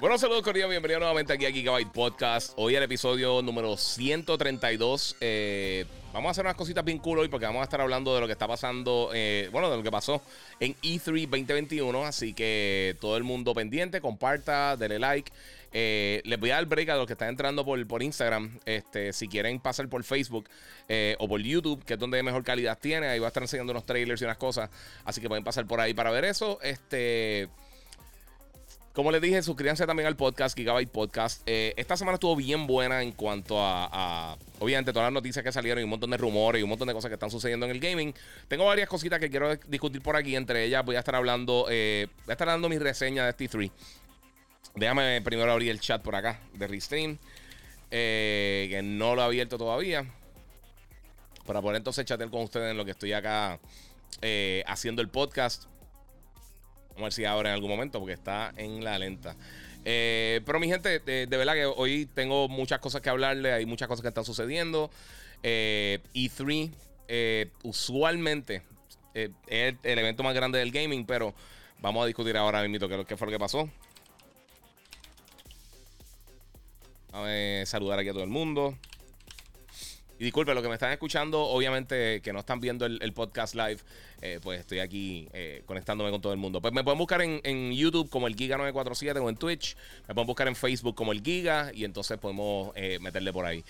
Bueno, saludos Corea, bienvenido nuevamente aquí a Gigabyte Podcast. Hoy el episodio número 132. Eh, vamos a hacer unas cositas bien cool hoy porque vamos a estar hablando de lo que está pasando, eh, bueno, de lo que pasó en E3 2021. Así que todo el mundo pendiente, comparta, denle like. Eh, les voy a dar break a los que están entrando por, por Instagram. Este, si quieren pasar por Facebook o por YouTube, que es donde mejor calidad tiene, ahí va a estar enseñando unos trailers y unas cosas. Así que pueden pasar por ahí para ver eso. Este. Como les dije, suscríbanse también al podcast, Gigabyte Podcast. Eh, esta semana estuvo bien buena en cuanto a, obviamente, todas las noticias que salieron y un montón de rumores y un montón de cosas que están sucediendo en el gaming. Tengo varias cositas que quiero discutir por aquí. Entre ellas voy a estar hablando, eh, voy a estar dando mi reseña de este 3 Déjame primero abrir el chat por acá de Restream, eh, que no lo he abierto todavía. Para poder entonces chatear con ustedes en lo que estoy acá haciendo el podcast. Vamos a ver si ahora en algún momento, porque está en la lenta. Eh, pero mi gente, de, verdad que hoy tengo muchas cosas que hablarle, hay muchas cosas que están sucediendo. Eh, E3 eh, usualmente es el evento más grande del gaming, pero vamos a discutir ahora mismo qué, qué fue lo que pasó. Saludar aquí a todo el mundo. Y disculpe, lo que me están escuchando, obviamente que no están viendo el, podcast live, eh, pues estoy aquí eh, conectándome con todo el mundo. Pues me pueden buscar en, YouTube como el Giga947 o en Twitch. Me pueden buscar en Facebook como el Giga y entonces podemos eh, meterle por ahí.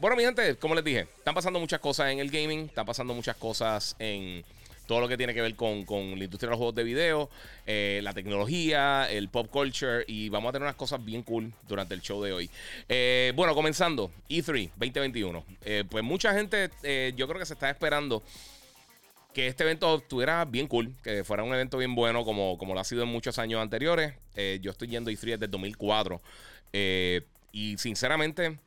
bueno, mi gente, como les dije, están pasando muchas cosas en el gaming, están pasando muchas cosas en todo lo que tiene que ver con, la industria de los juegos de video, eh, la tecnología, el pop culture y vamos a tener unas cosas bien cool durante el show de hoy. Eh, bueno, comenzando, E3 2021. Eh, pues mucha gente, yo creo que se está esperando que este evento estuviera bien cool, que fuera un evento bien bueno como, como lo ha sido en muchos años anteriores. yo estoy yendo E3 desde 2004 y sinceramente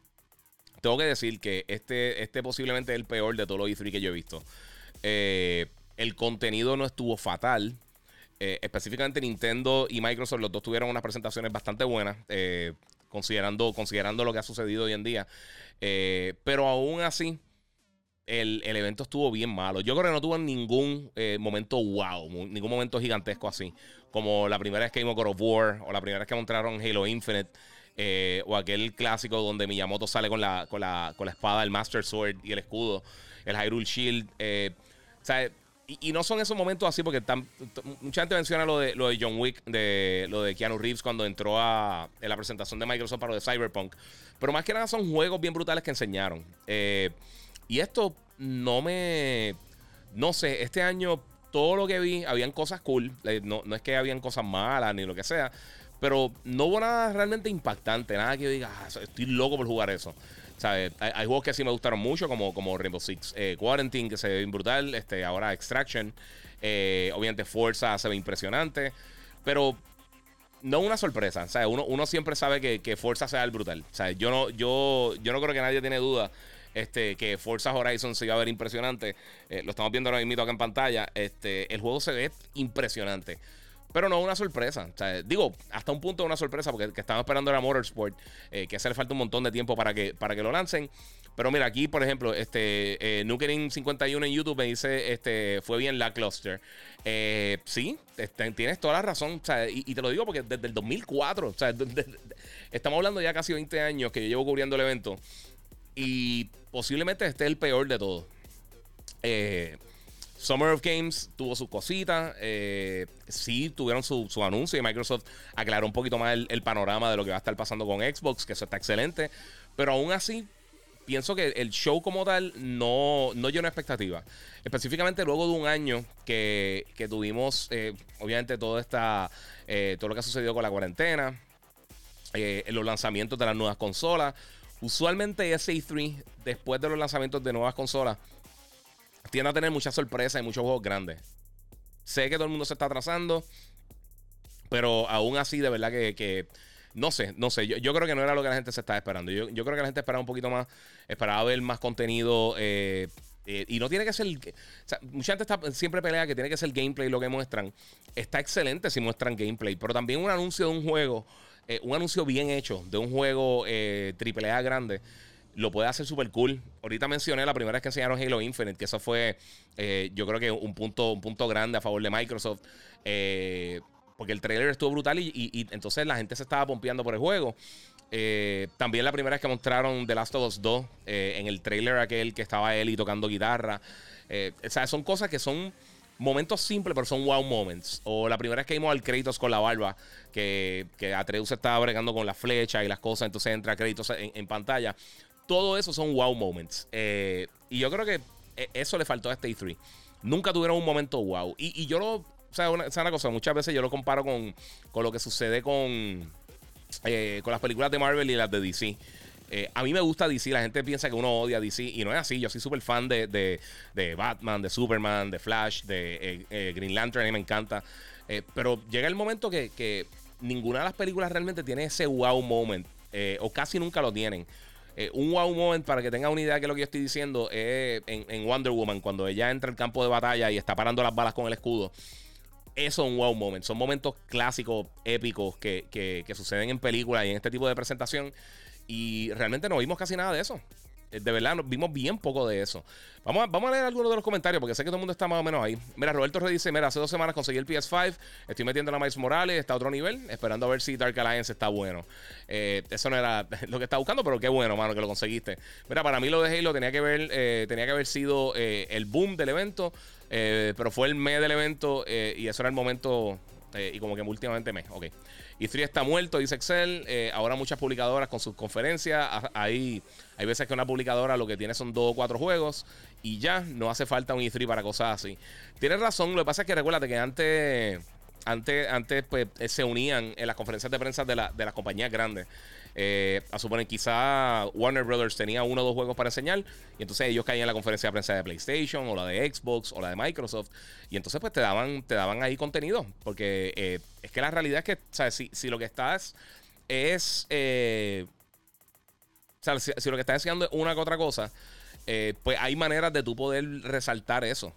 tengo que decir que este, este posiblemente es el peor de todos los E3 que yo he visto. Eh, el contenido no estuvo fatal. Eh, específicamente Nintendo y Microsoft, los dos tuvieron unas presentaciones bastante buenas, eh, considerando, considerando lo que ha sucedido hoy en día. Eh, pero aún así, el, evento estuvo bien malo. Yo creo que no tuvo ningún momento wow, ningún momento gigantesco así. Como la primera vez que vimos God of War, o la primera vez que mostraron Halo Infinite, o aquel clásico donde Miyamoto sale con la, con la, con la espada, el Master Sword y el escudo, el Hyrule Shield. o sea, y, no son esos momentos así, porque mucha gente menciona lo de, lo de John Wick, de lo de Keanu Reeves cuando entró a, en la presentación de Microsoft para lo de Cyberpunk. Pero más que nada son juegos bien brutales que enseñaron. Eh, y esto no me. No sé, este año todo lo que vi, habían cosas cool. Eh, no, no es que habían cosas malas ni lo que sea. Pero no hubo nada realmente impactante. Nada que yo diga, ah, estoy loco por jugar eso. Hay, juegos que sí me gustaron mucho, como, como Rainbow Six eh, Quarantine, que se ve brutal. Este, ahora Extraction. Eh, obviamente Forza se ve impresionante. Pero no una sorpresa. O uno, uno siempre sabe que, que, Forza sea el brutal. O yo no, yo, yo no creo que nadie tiene duda este, que Forza Horizon se iba a ver impresionante. Eh, lo estamos viendo ahora mismo acá en pantalla. Este, el juego se ve impresionante. Pero no una sorpresa. digo, hasta un punto una sorpresa porque que estamos esperando era Motorsport, eh, que hace le falta un montón de tiempo para que, para que lo lancen. Pero mira, aquí, por ejemplo, este eh, 51 en YouTube me dice, este, fue bien la cluster. Eh, sí, este, tienes toda la razón. y, te lo digo porque desde el 2004, o sea, estamos hablando ya casi 20 años que yo llevo cubriendo el evento. Y posiblemente este es el peor de todos. Eh, Summer of Games tuvo sus cositas. Eh, sí, tuvieron su, anuncio y Microsoft aclaró un poquito más el, panorama de lo que va a estar pasando con Xbox, que eso está excelente. Pero aún así, pienso que el show como tal no, no llenó expectativas. Específicamente luego de un año que, tuvimos, eh, obviamente, todo, esta, eh, todo lo que ha sucedido con la cuarentena, los lanzamientos de las nuevas consolas. Usualmente ese E3, después de los lanzamientos de nuevas consolas, tiende a tener muchas sorpresas y muchos juegos grandes. Sé que todo el mundo se está atrasando, pero aún así, de verdad que, no sé, no sé. Yo, creo que no era lo que la gente se estaba esperando. Yo, creo que la gente esperaba un poquito más, esperaba ver más contenido. Eh, Eh, y no tiene que ser. Mucha gente está, siempre pelea que tiene que ser gameplay lo que muestran. Está excelente si muestran gameplay, pero también un anuncio de un juego, eh, un anuncio bien hecho de un juego eh, AAA grande, lo puede hacer súper cool. Ahorita mencioné la primera vez que enseñaron Halo Infinite, que eso fue, eh, yo creo que un punto, un punto grande a favor de Microsoft. porque el trailer estuvo brutal y, y entonces la gente se estaba pompeando por el juego. Eh, también la primera vez que mostraron The Last of Us 2 eh, en el trailer aquel que estaba Ellie tocando guitarra. Eh, o sea, son cosas que son momentos simples, pero son wow moments. O la primera vez que vimos al Kratos con la barba, que, que Atreus estaba bregando con la flecha y las cosas, entonces entra Kratos en, pantalla. Todo eso son wow moments. y yo creo que eso le faltó a este E3. Nunca tuvieron un momento wow. Y, yo lo. O sea, una, una cosa, muchas veces yo lo comparo con, con lo que sucede con eh, con las películas de Marvel y las de DC. Eh, a mí me gusta DC, la gente piensa que uno odia DC y no es así. Yo soy súper fan de, de, Batman, de Superman, de Flash, de eh, Green Lantern, a mí me encanta. pero llega el momento que, ninguna de las películas realmente tiene ese wow moment, o casi nunca lo tienen. Un wow moment, para que tenga una idea de lo que yo estoy diciendo, es en, Wonder Woman, cuando ella entra al campo de batalla y está parando las balas con el escudo eso es un wow moment. Son momentos clásicos, épicos que, que, suceden en películas y en este tipo de presentación. Y realmente no vimos casi nada de eso. Eh, de verdad, vimos bien poco de eso. Vamos a, vamos a leer algunos de los comentarios porque sé que todo el mundo está más o menos ahí. Mira, Roberto Rey dice: Mira, hace dos semanas conseguí el PS5. Estoy metiendo a Miles Morales, está a otro nivel, esperando a ver si Dark Alliance está bueno. Eh, eso no era lo que estaba buscando, pero qué bueno, mano, que lo conseguiste. Mira, para mí lo de Halo tenía que, ver, eh, tenía que haber sido el boom del evento. pero fue el mes del evento y eso era el momento y como que últimamente me. Ok. Y 3 está muerto, dice Excel. Ahora muchas publicadoras con sus conferencias. Hay, hay veces que una publicadora lo que tiene son dos o cuatro juegos y ya no hace falta un E3 para cosas así. Tienes razón, lo que pasa es que recuérdate que antes, antes, antes pues, eh, se unían en las conferencias de prensa de, la, de las compañías grandes. Eh, a suponer, quizá Warner Brothers tenía uno o dos juegos para enseñar. Y entonces ellos caían en la conferencia de prensa de PlayStation, o la de Xbox, o la de Microsoft. Y entonces, pues te daban, te daban ahí contenido. Porque eh, es que la realidad es que, ¿sabes? Si, si lo que estás es. Sea, si, lo que estás enseñando es una que otra cosa, pues hay maneras de tú poder resaltar eso.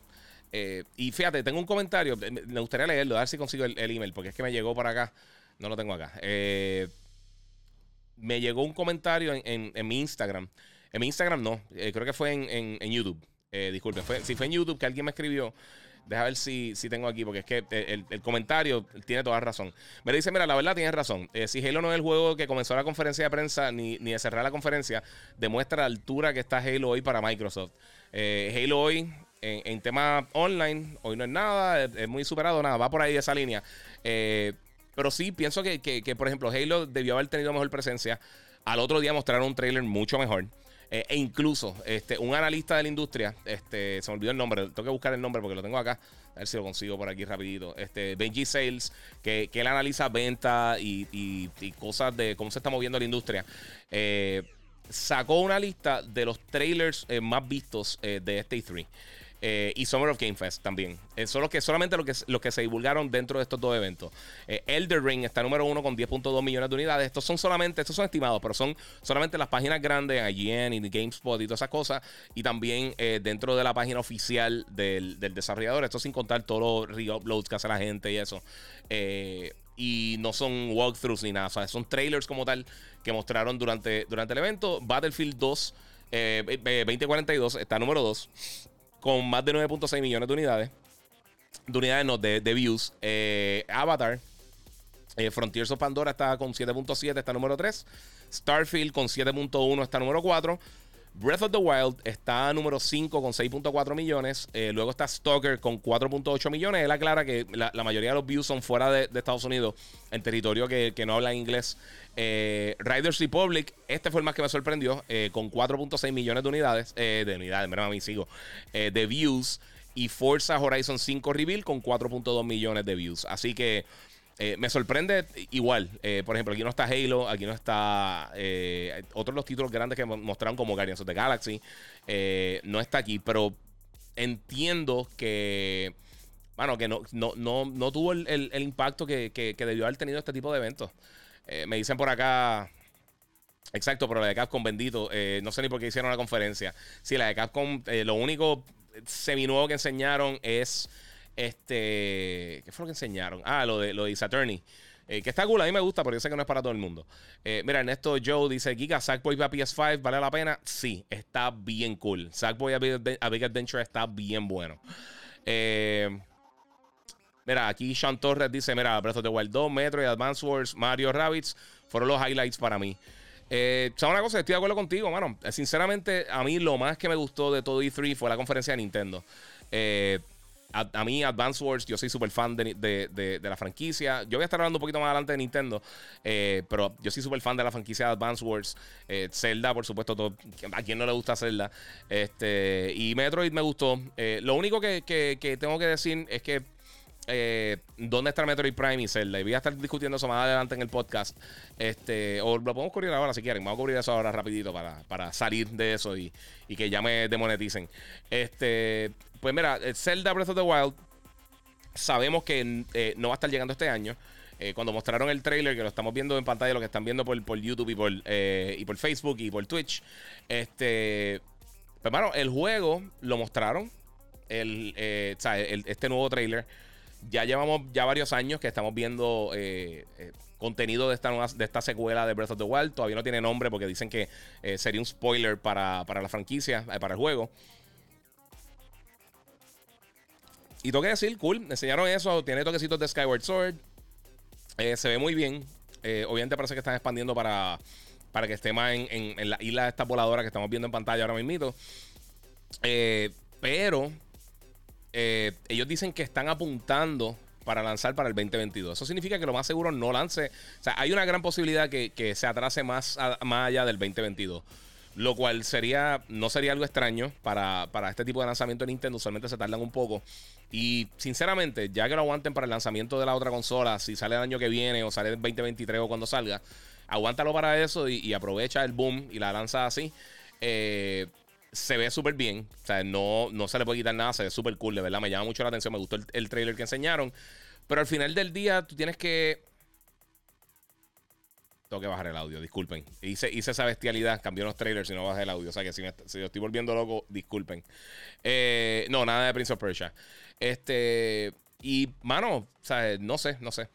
y fíjate, tengo un comentario. Me gustaría leerlo, a ver si consigo el, el, email, porque es que me llegó para acá. No lo tengo acá. Eh me llegó un comentario en, mi Instagram. En mi Instagram no, eh, creo que fue en, YouTube. Eh, disculpe, si fue en YouTube que alguien me escribió, deja ver si, si tengo aquí, porque es que el, comentario tiene toda razón. Me dice, mira, la verdad tienes razón. Eh, si Halo no es el juego que comenzó la conferencia de prensa ni, ni de cerrar la conferencia, demuestra la altura que está Halo hoy para Microsoft. Halo hoy, en, en tema online, hoy no es nada, es, muy superado, nada, va por ahí de esa línea. Eh, pero sí, pienso que, que, por ejemplo, Halo debió haber tenido mejor presencia. Al otro día mostraron un trailer mucho mejor. Eh, e incluso este, un analista de la industria, este, se me olvidó el nombre, tengo que buscar el nombre porque lo tengo acá, a ver si lo consigo por aquí rapidito. Este, Benji Sales, que, que él analiza ventas y, y, cosas de cómo se está moviendo la industria. Eh, sacó una lista de los trailers eh, más vistos de este E3. Eh, y Summer of Game Fest también. Eh, los que, solamente los que, que se divulgaron dentro de estos dos eventos. Eh, Elder Ring está número uno con 10.2 millones de unidades. Estos son solamente, estos son estimados, pero son solamente las páginas grandes, IGN y GameSpot y todas esas cosas. Y también dentro de la página oficial del, desarrollador. Esto sin contar todos los re-uploads que hace la gente y eso. y no son walkthroughs ni nada. O sea, son trailers como tal que mostraron durante, durante el evento. Battlefield 2 2042 está número 2 con más de 9.6 millones de unidades. De unidades, no, de, views. Eh, Avatar, eh, Frontiers of Pandora está con 7.7, está número 3. Starfield con 7.1 está número 4. Breath of the Wild está número 5 con 6.4 millones. Eh, luego está Stalker con 4.8 millones. Él aclara que la, mayoría de los views son fuera de, Estados Unidos, en territorio que, no habla inglés. Eh, Riders Republic, este fue el más que me sorprendió, eh, con 4.6 millones de unidades. de unidades, mira, a mí sigo. de views. Y Forza Horizon 5 Reveal con 4.2 millones de views. Así que. Eh, me sorprende igual. Eh, por ejemplo, aquí no está Halo, aquí no está eh, otros de los títulos grandes que mostraron como Guardians of the Galaxy. no está aquí, pero entiendo que, bueno, que no, no, tuvo el, impacto que, debió haber tenido este tipo de eventos. me dicen por acá, Exacto, pero la de Capcom bendito, eh, no sé ni por qué hicieron la conferencia. Sí, la de Capcom, eh, lo único seminuevo que enseñaron es este, ¿qué fue lo que enseñaron? Ah, lo de lo de Saturni. Eh, que está cool, a mí me gusta, pero yo sé que no es para todo el mundo. mira, Ernesto Joe dice: Giga, Sackboy para PS5, ¿vale la pena? Sí, está bien cool. Sackboy a Big, Adventure está bien bueno. mira, aquí Sean Torres dice: Mira, Breath of the Wild 2, Metro y Advance Wars, Mario Rabbits fueron los highlights para mí. Eh, ¿Sabes una cosa? Estoy de acuerdo contigo, mano. Sinceramente, a mí lo más que me gustó de todo E3 fue la conferencia de Nintendo. Eh, a, mí, Advance Wars, yo soy súper fan de, la franquicia. Yo voy a estar hablando un poquito más adelante de Nintendo, eh, pero yo soy súper fan de la franquicia de Advance Wars. Eh, Zelda, por supuesto, a quien no le gusta Zelda. Este, y Metroid me gustó. lo único que tengo que decir es que eh, dónde está Metroid Prime y Zelda. Y voy a estar discutiendo eso más adelante en el podcast. Este, o lo podemos cubrir ahora si quieren. Vamos a cubrir eso ahora rapidito para, salir de eso y, que ya me demoneticen. Este, pues mira, eh, Zelda Breath of the Wild. Sabemos que eh, no va a estar llegando este año. cuando mostraron el trailer, que lo estamos viendo en pantalla, lo que están viendo por, YouTube y por, y por Facebook y por Twitch. Este, pues, bueno, el juego lo mostraron. El, este nuevo trailer ya llevamos ya varios años que estamos viendo eh, eh, contenido de esta, de esta secuela de Breath of the Wild. Todavía no tiene nombre porque dicen que eh, sería un spoiler para, la franquicia, para el juego. Y tengo que decir, cool, enseñaron eso. Tiene toquecitos de Skyward Sword. se ve muy bien. obviamente parece que están expandiendo para, para que esté más en, en, la isla de esta voladora que estamos viendo en pantalla ahora mismo. pero eh, ellos dicen que están apuntando para lanzar para el 2022. Eso significa que lo más seguro no lance. O sea, hay una gran posibilidad que, se atrase más, más allá del 2022. Lo cual sería, no sería algo extraño para, este tipo de lanzamiento de Nintendo. Usualmente se tardan un poco. Y sinceramente, ya que lo aguanten para el lanzamiento de la otra consola, si sale el año que viene o sale el 2023 o cuando salga, aguántalo para eso y, aprovecha el boom y la lanza así. Eh, se ve súper bien. O sea, no, no se le puede quitar nada. Se ve súper cool, de verdad. Me llama mucho la atención. Me gustó el, trailer que enseñaron. Pero al final del día, tú tienes que. Que bajar el audio, disculpen. Hice, hice esa bestialidad, cambió los trailers y no bajé el audio. O sea que si, me, si estoy volviendo loco, disculpen. Eh, no, nada de Prince of Persia. Este. Y, mano, o no sé, no sé.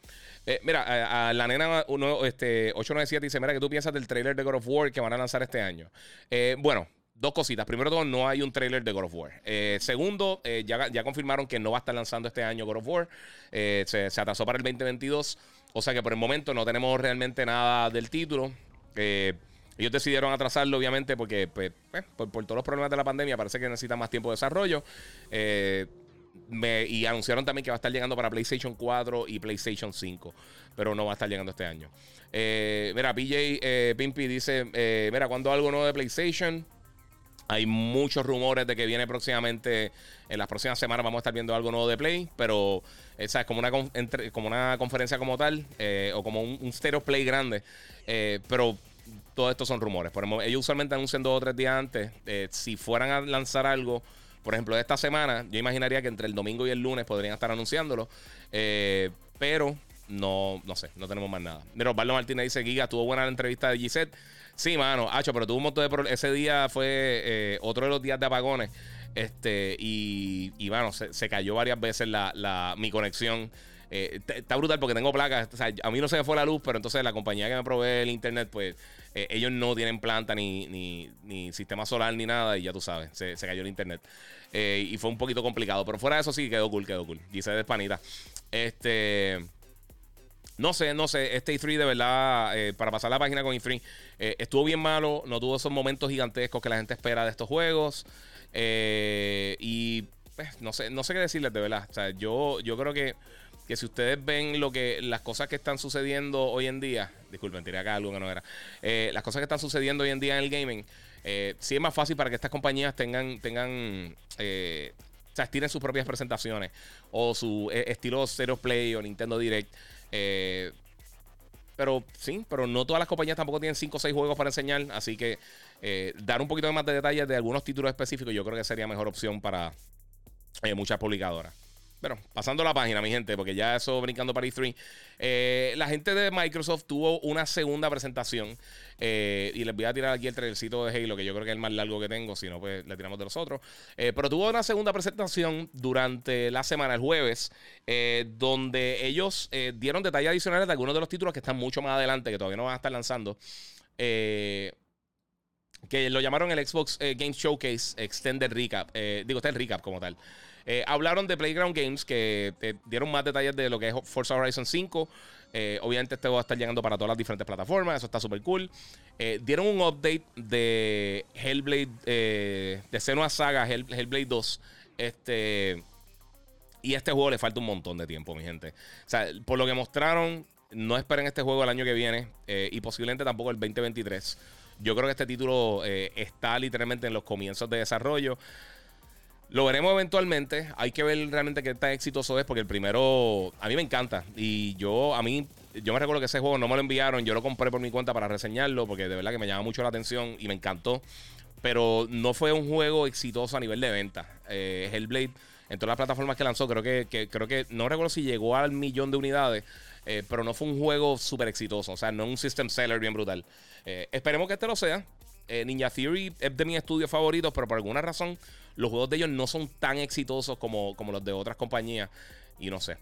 Eh, mira, a, la nena uno, este, 897 dice: Mira, ¿qué tú piensas del trailer de God of War que van a lanzar este año? Eh, bueno, Dos cositas. Primero todo, no hay un trailer de God of War. Segundo, ya, ya, confirmaron que no va a estar lanzando este año God of War. Se, atrasó para el 2022. O sea que por el momento no tenemos realmente nada del título. ellos decidieron atrasarlo, obviamente, porque pues, por, todos los problemas de la pandemia parece que necesita más tiempo de desarrollo. y anunciaron también que va a estar llegando para PlayStation 4 y PlayStation 5. Pero no va a estar llegando este año. mira, PJ Pimpy dice: Mira, cuando algo nuevo de PlayStation. Hay muchos rumores de que viene próximamente, en las próximas semanas vamos a estar viendo algo nuevo de Play, pero esa es como una, como una conferencia como tal, eh, o como un, stereo play grande, eh, pero todo esto son rumores. Por ellos usualmente anuncian dos o tres días antes. Eh, si fueran a lanzar algo, por ejemplo, esta semana, yo imaginaría que entre el domingo y el lunes podrían estar anunciándolo, pero no, no sé, no tenemos más nada. Mira, Osvaldo Martínez dice, Giga, tuvo buena la entrevista de Gisette. Sí, mano, Hacho, pero tuvo un montón de problemas. Ese día fue eh, otro de los días de apagones. Este, y, y bueno, se, cayó varias veces la, mi conexión. Eh, está brutal porque tengo placas. O sea, a mí no se me fue la luz, pero entonces la compañía que me provee el internet, pues eh, ellos no tienen planta ni, ni, sistema solar ni nada. Y ya tú sabes, se, cayó el internet. y fue un poquito complicado. Pero fuera de eso sí quedó cool, quedó cool. Dice de panita. Este. No sé, no sé. Este E3 de verdad, eh, para pasar la página con E3, eh, estuvo bien malo. No tuvo esos momentos gigantescos que la gente espera de estos juegos. Eh, y pues, no sé, no sé qué decirles de verdad. O sea, yo, yo creo que, que si ustedes ven lo que, las cosas que están sucediendo hoy en día, disculpen, tiré acá algo que no era. las cosas que están sucediendo hoy en día en el gaming, sí es más fácil para que estas compañías tengan, tengan o sea, tienen sus propias presentaciones o su estilo Zero Play o Nintendo Direct. Eh, pero sí, pero no todas las compañías tampoco tienen 5 o 6 juegos para enseñar. Así que eh, dar un poquito más de detalles de algunos títulos específicos yo creo que sería mejor opción para eh, muchas publicadoras. Bueno, pasando la página, mi gente, porque ya eso brincando para E3. Eh, la gente de Microsoft tuvo una segunda presentación. Eh, y les voy a tirar aquí el trailercito de Halo, que yo creo que es el más largo que tengo. Si no, pues le tiramos de los otros. Eh, pero tuvo una segunda presentación durante la semana, el jueves, donde ellos dieron detalles adicionales de algunos de los títulos que están mucho más adelante, que todavía no van a estar lanzando. que lo llamaron el Xbox Game Showcase Extended Recap. digo, está el recap como tal. Eh, hablaron de Playground Games, que eh, dieron más detalles de lo que es Forza Horizon 5. Eh, obviamente este va a estar llegando para todas las diferentes plataformas, eso está súper cool. dieron un update de Hellblade, de Senua Saga, Hellblade 2. Este, y este juego le falta un montón de tiempo, mi gente. O sea, por lo que mostraron, no esperen este juego el año que viene y posiblemente tampoco el 2023. Yo creo que este título está literalmente en los comienzos de desarrollo. Lo veremos eventualmente. Hay que ver realmente qué tan exitoso es, porque el primero a mí me encanta. Y yo, a mí, yo me recuerdo que ese juego no me lo enviaron. Yo lo compré por mi cuenta para reseñarlo, porque de verdad que me llama mucho la atención y me encantó. Pero no fue un juego exitoso a nivel de venta. Eh, Hellblade, en todas las plataformas que lanzó, creo que, creo que no recuerdo si llegó al millón de unidades. Eh, pero no fue un juego súper exitoso. O sea, no un system seller bien brutal. Eh, esperemos que este lo sea. Ninja Theory es de mis estudios favoritos, pero por alguna razón los juegos de ellos no son tan exitosos como, como los de otras compañías. Y no sé.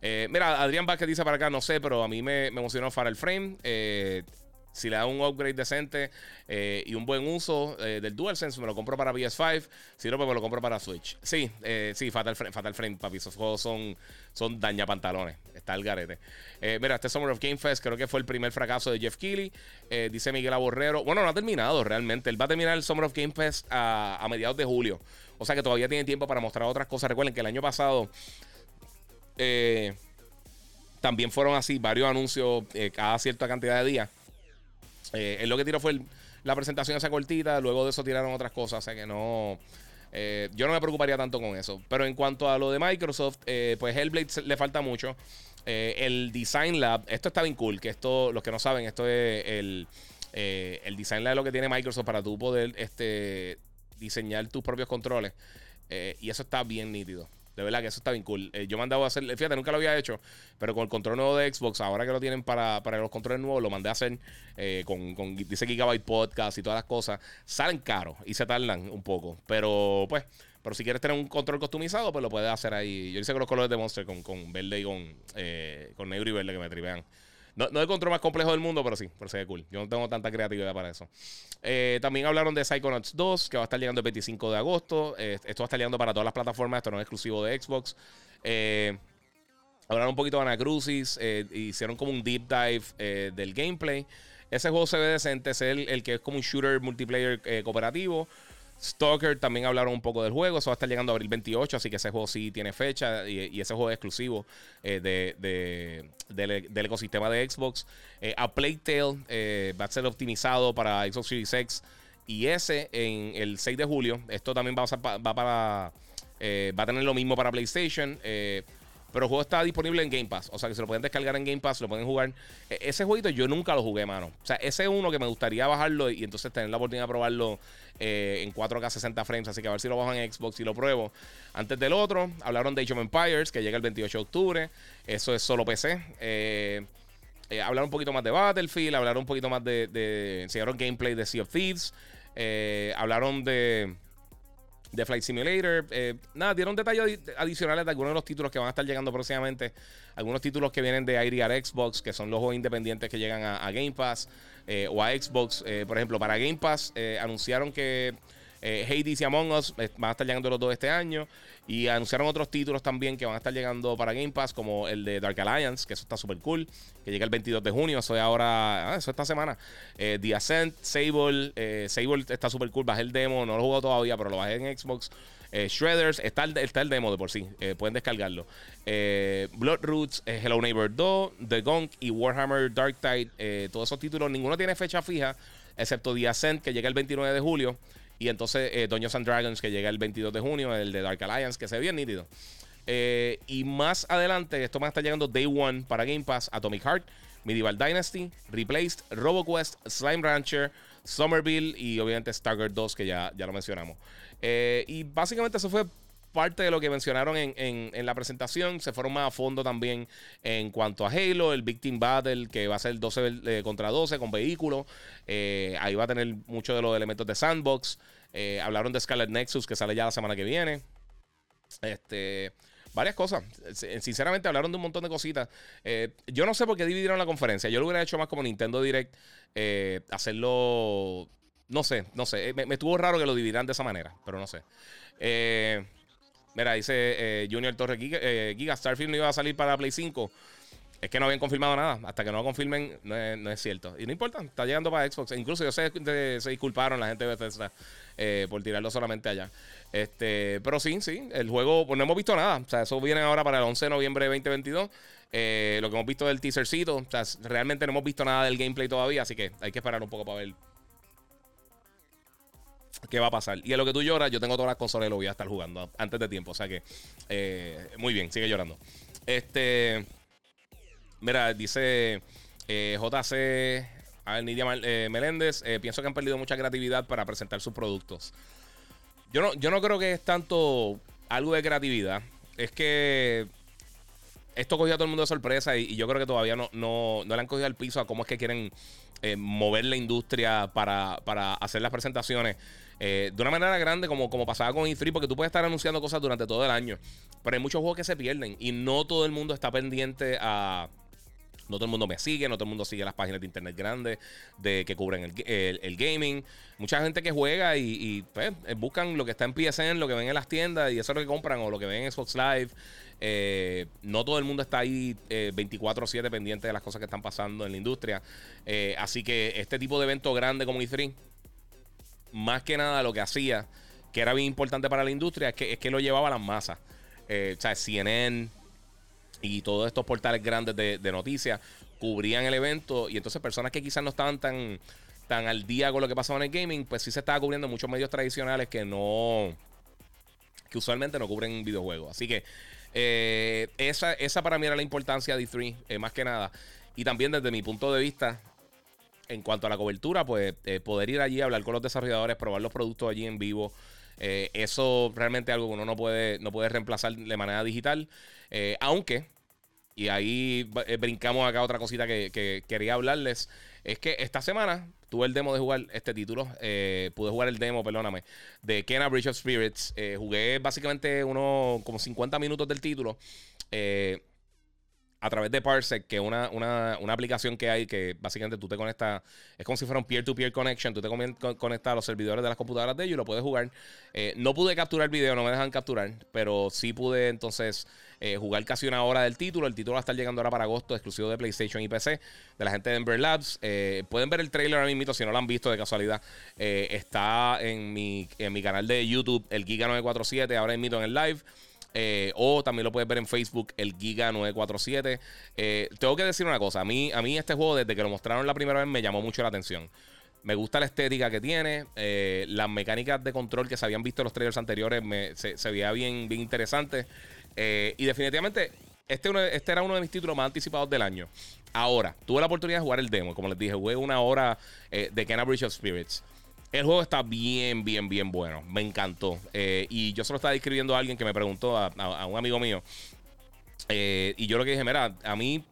Eh, mira, Adrián Vázquez dice para acá, no sé, pero a mí me, me emocionó el Frame. Eh, si le da un upgrade decente eh, y un buen uso eh, del DualSense, me lo compro para PS5. Si no, pues me lo compro para Switch. Sí, eh, sí, Fatal Frame, Fatal Frame, papi. Esos juegos son, son daña pantalones. Está el garete. mira, este Summer of Game Fest creo que fue el primer fracaso de Jeff Keighley. dice Miguel Aborrero. Bueno, no ha terminado realmente. Él va a terminar el Summer of Game Fest a, a mediados de julio. O sea que todavía tiene tiempo para mostrar otras cosas. Recuerden que el año pasado. también fueron así varios anuncios cada cierta cantidad de días. Eh, él lo que tiró fue la presentación esa cortita, luego de eso tiraron otras cosas, o sea que no... Eh, yo no me preocuparía tanto con eso. Pero en cuanto a lo de Microsoft, eh, pues Hellblade le falta mucho. El Design Lab, esto está bien cool, que esto, los que no saben, esto es el, el Design Lab lo que tiene Microsoft para tú poder este, diseñar tus propios controles. y eso está bien nítido. De verdad que eso está bien cool. Eh, yo he mandado a hacer, fíjate, nunca lo había hecho, pero con el control nuevo de Xbox, ahora que lo tienen para, para los controles nuevos, lo mandé a hacer eh, con, con, dice Gigabyte Podcast y todas las cosas. Salen caros y se tardan un poco, pero pues, pero si quieres tener un control customizado, pues lo puedes hacer ahí. Yo hice con los colores de Monster con, con verde y con, eh, con negro y verde que me tripean. No, no el control más complejo del mundo, pero sí, pero se ve cool. Yo no tengo tanta creatividad para eso. Eh, también hablaron de Psychonauts 2, que va a estar llegando el 25 de agosto. Eh, esto va a estar llegando para todas las plataformas, esto no es exclusivo de Xbox. Eh, hablaron un poquito de Anacrucis, hicieron como un deep dive del gameplay. Ese juego se ve decente, es el, el que es como un shooter multiplayer cooperativo. Stalker también hablaron un poco del juego. Eso va a estar llegando a abril 28, así que ese juego sí tiene fecha y, ese juego es exclusivo eh, de, del, ecosistema de Xbox. Eh, a Plague Tale eh, va a ser optimizado para Xbox Series X y S en el 6 de julio. Esto también va a, va para, va a tener lo mismo para PlayStation. Pero el juego está disponible en Game Pass. O sea que se lo pueden descargar en Game Pass, lo pueden jugar. E, ese jueguito yo nunca lo jugué, mano. O sea, ese es uno que me gustaría bajarlo y entonces tener la oportunidad de probarlo eh, en 4K 60 frames. Así que a ver si lo bajo en Xbox y lo pruebo. Antes del otro, hablaron de Age of Empires, que llega el 28 de octubre. Eso es solo PC. Eh, eh, hablaron un poquito más de Battlefield, hablaron un poquito más de. de enseñaron gameplay de Sea of Thieves. hablaron de de Flight Simulator. Eh, nada, dieron detalles adicionales de algunos de los títulos que van a estar llegando próximamente. Algunos títulos que vienen de IDR Xbox, que son los juegos independientes que llegan a, Game Pass eh, o a Xbox. Eh, por ejemplo, para Game Pass anunciaron que Hades y Among Us van a estar llegando los dos este año. Y anunciaron otros títulos también que van a estar llegando para Game Pass, como el de Dark Alliance, que eso está súper cool, que llega el 22 de junio. Eso es ahora, ah, eso esta semana. Eh, The Ascent, Sable, eh, Sable está súper cool. Bajé el demo, no lo he jugado todavía, pero lo bajé en Xbox. Eh, Shredders, está el, está el demo de por sí, pueden descargarlo. Blood Roots, Hello Neighbor 2, The Gunk y Warhammer Dark Tide. todos esos títulos, ninguno tiene fecha fija, excepto The Ascent, que llega el 29 de julio. Y entonces eh, Dungeons and Dragons, que llega el 22 de junio, el de Dark Alliance, que se ve bien nítido. Eh, y más adelante, esto a estar llegando Day One para Game Pass, Atomic Heart, Medieval Dynasty, Replaced, RoboQuest, Slime Rancher, Somerville y obviamente Stargirl 2, que ya, ya lo mencionamos. Eh, y básicamente eso fue parte de lo que mencionaron en, la presentación. Se fueron más a fondo también en cuanto a Halo, el Victim Battle, que va a ser 12 eh, contra 12 con vehículos. Eh, ahí va a tener muchos de los elementos de Sandbox. Eh, hablaron de Scarlet Nexus, que sale ya la semana que viene. Este. Varias cosas. Sinceramente, hablaron de un montón de cositas. yo no sé por qué dividieron la conferencia. Yo lo hubiera hecho más como Nintendo Direct. hacerlo. No sé, no sé. Me, me, estuvo raro que lo dividieran de esa manera, pero no sé. Eh, mira, dice eh, Junior Torre eh, Giga, Starfield no iba a salir para Play 5. Es que no habían confirmado nada. Hasta que no lo confirmen, no es, cierto. Y no importa, está llegando para Xbox. Incluso yo sé que se disculparon la gente de Bethesda por tirarlo solamente allá. Este, pero sí, sí, el juego, pues no hemos visto nada. O sea, eso viene ahora para el 11 de noviembre de 2022. lo que hemos visto del teasercito. O sea, realmente no hemos visto nada del gameplay todavía. Así que hay que esperar un poco para ver qué va a pasar. Y a lo que tú lloras, yo tengo todas las consolas y lo voy a estar jugando antes de tiempo. O sea que, eh, muy bien, sigue llorando. Este, mira, dice eh, JC, a Nidia eh, Meléndez, pienso que han perdido mucha creatividad para presentar sus productos. Yo no, yo no creo que es tanto algo de creatividad. Es que esto cogió a todo el mundo de sorpresa y, yo creo que todavía no, no, no, le han cogido al piso a cómo es que quieren mover la industria para, para hacer las presentaciones. Eh, de una manera grande, como, como pasaba con E3, porque tú puedes estar anunciando cosas durante todo el año, pero hay muchos juegos que se pierden y no todo el mundo está pendiente a. No todo el mundo me sigue, no todo el mundo sigue las páginas de internet grandes de que cubren el, gaming. Mucha gente que juega y, pues, eh, buscan lo que está en PSN, lo que ven en las tiendas y eso es lo que compran o lo que ven en Xbox Live. Eh, no todo el mundo está ahí 24/7 pendiente de las cosas que están pasando en la industria. así que este tipo de evento grande como E3 más que nada lo que hacía, que era bien importante para la industria, es que, es que lo llevaba a las masas. Eh, o sea, CNN y todos estos portales grandes de, noticias cubrían el evento y entonces personas que quizás no estaban tan, tan al día con lo que pasaba en el gaming, pues sí se estaba cubriendo muchos medios tradicionales que no, que usualmente no cubren videojuegos. Así que eh, esa, esa para mí era la importancia de E3, eh, más que nada. Y también desde mi punto de vista, en cuanto a la cobertura, pues eh, poder ir allí, hablar con los desarrolladores, probar los productos allí en vivo. Eh, eso realmente es algo que uno no puede, no puede reemplazar de manera digital. Eh, aunque, y ahí brincamos acá otra cosita que, quería hablarles, es que esta semana tuve el demo de jugar este título. pude jugar el demo, perdóname, de Kena Bridge of Spirits. jugué básicamente unos como 50 minutos del título. Eh, a través de Parsec, que es una, una, una, aplicación que hay que básicamente tú te conectas, es como si fuera un peer-to-peer connection, tú te conectas a los servidores de las computadoras de ellos y lo puedes jugar. Eh, no pude capturar el video, no me dejan capturar, pero sí pude entonces eh, jugar casi una hora del título. El título va a estar llegando ahora para agosto, exclusivo de PlayStation y PC, de la gente de Ember Labs. Eh, pueden ver el trailer ahora mismo, si no lo han visto de casualidad. está en mi, en mi canal de YouTube, el Giga947, ahora mismo en el live. Eh, o también lo puedes ver en Facebook, el Giga947. Eh, tengo que decir una cosa. A mí, a mí este juego, desde que lo mostraron la primera vez, me llamó mucho la atención. Me gusta la estética que tiene. Eh, las mecánicas de control que se habían visto en los trailers anteriores se, veía bien, bien interesante. y definitivamente, este, este era uno de mis títulos más anticipados del año. Ahora, tuve la oportunidad de jugar el demo. Como les dije, jugué una hora de Kenna Bridge of Spirits. El juego está bien, bien, bien bueno. Me encantó. Eh, y yo solo estaba escribiendo a alguien que me preguntó, a, un amigo mío. Eh, y yo lo que dije, mira, a mí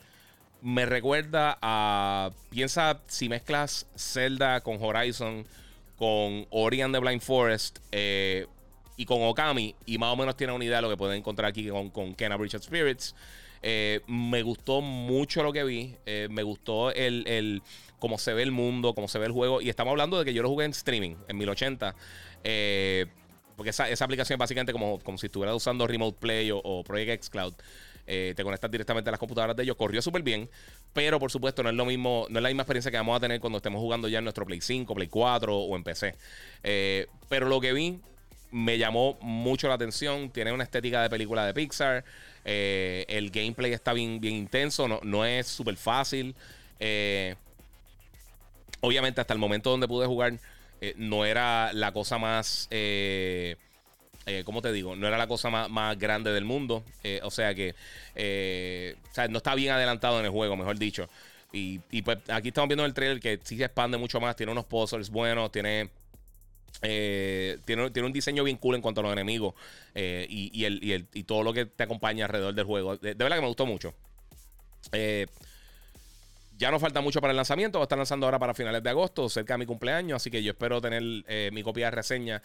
me recuerda a. Piensa si mezclas Zelda con Horizon, con Ori and the Blind Forest eh, y con Okami. Y más o menos tiene una idea de lo que pueden encontrar aquí con, con Kena Bridge Spirits. me gustó mucho lo que vi. me gustó el cómo se ve el mundo, cómo se ve el juego. Y estamos hablando de que yo lo jugué en streaming, en 1080. Eh, porque esa, aplicación es básicamente como, como si estuvieras usando Remote Play o, Project X Cloud. Eh, te conectas directamente a las computadoras de ellos. Corrió súper bien. Pero por supuesto, no es lo mismo, no es la misma experiencia que vamos a tener cuando estemos jugando ya en nuestro Play 5, Play 4 o en PC. Eh, pero lo que vi me llamó mucho la atención. Tiene una estética de película de Pixar. el gameplay está bien, bien intenso. No, no es súper fácil. Eh, Obviamente, hasta el momento donde pude jugar, eh, no era la cosa más. Eh, eh, ¿Cómo te digo? No era la cosa más, grande del mundo. o sea que. o sea, no está bien adelantado en el juego, mejor dicho. Y, pues aquí estamos viendo el trailer que sí se expande mucho más. Tiene unos puzzles buenos, tiene tiene, tiene, un diseño bien cool en cuanto a los enemigos y, el, y, todo lo que te acompaña alrededor del juego. De, verdad que me gustó mucho. Ya no falta mucho para el lanzamiento. Va a estar lanzando ahora para finales de agosto, cerca de mi cumpleaños. Así que yo espero tener mi copia de reseña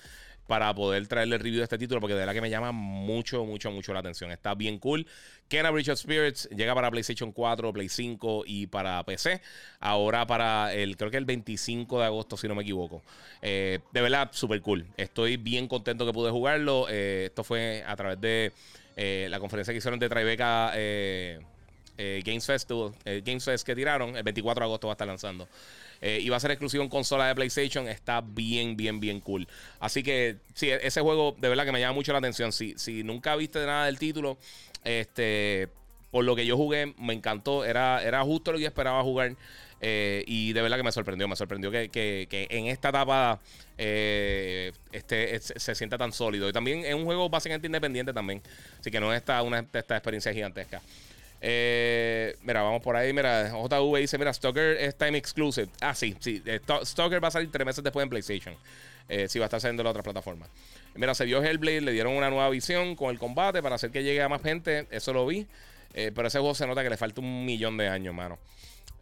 para poder traerle el review de este título, porque de verdad que me llama mucho, mucho, mucho la atención. Está bien cool. Kenna Bridge of Spirits llega para PlayStation 4, Play 5 y para PC. Ahora para el, creo que el 25 de agosto, si no me equivoco. Eh, de verdad, súper cool. Estoy bien contento que pude jugarlo. Eh, esto fue a través de eh, la conferencia que hicieron de Tribeca. Games Festival, Games Fest que tiraron, el 24 de agosto va a estar lanzando. Eh, y va a ser exclusivo en consola de PlayStation. Está bien, bien, bien cool. Así que sí, e-, ese juego de verdad que me llama mucho la atención. Si, si nunca viste nada del título, este, por lo que yo jugué, me encantó. Era, era justo lo que yo esperaba jugar. Eh, y de verdad que me sorprendió. Me sorprendió que, en esta etapa eh, este, se sienta tan sólido. Y también es un juego básicamente independiente también. Así que no es esta, una, esta experiencia gigantesca. Eh, mira, vamos por ahí. Mira, JV dice: Mira, Stalker es time exclusive. Ah, sí, sí. Eh, Stalker va a salir tres meses después en PlayStation. Eh, sí, va a estar saliendo en la otra plataforma. Mira, se vio Hellblade, le dieron una nueva visión con el combate para hacer que llegue a más gente. Eso lo vi. pero ese juego se nota que le falta un millón de años, mano.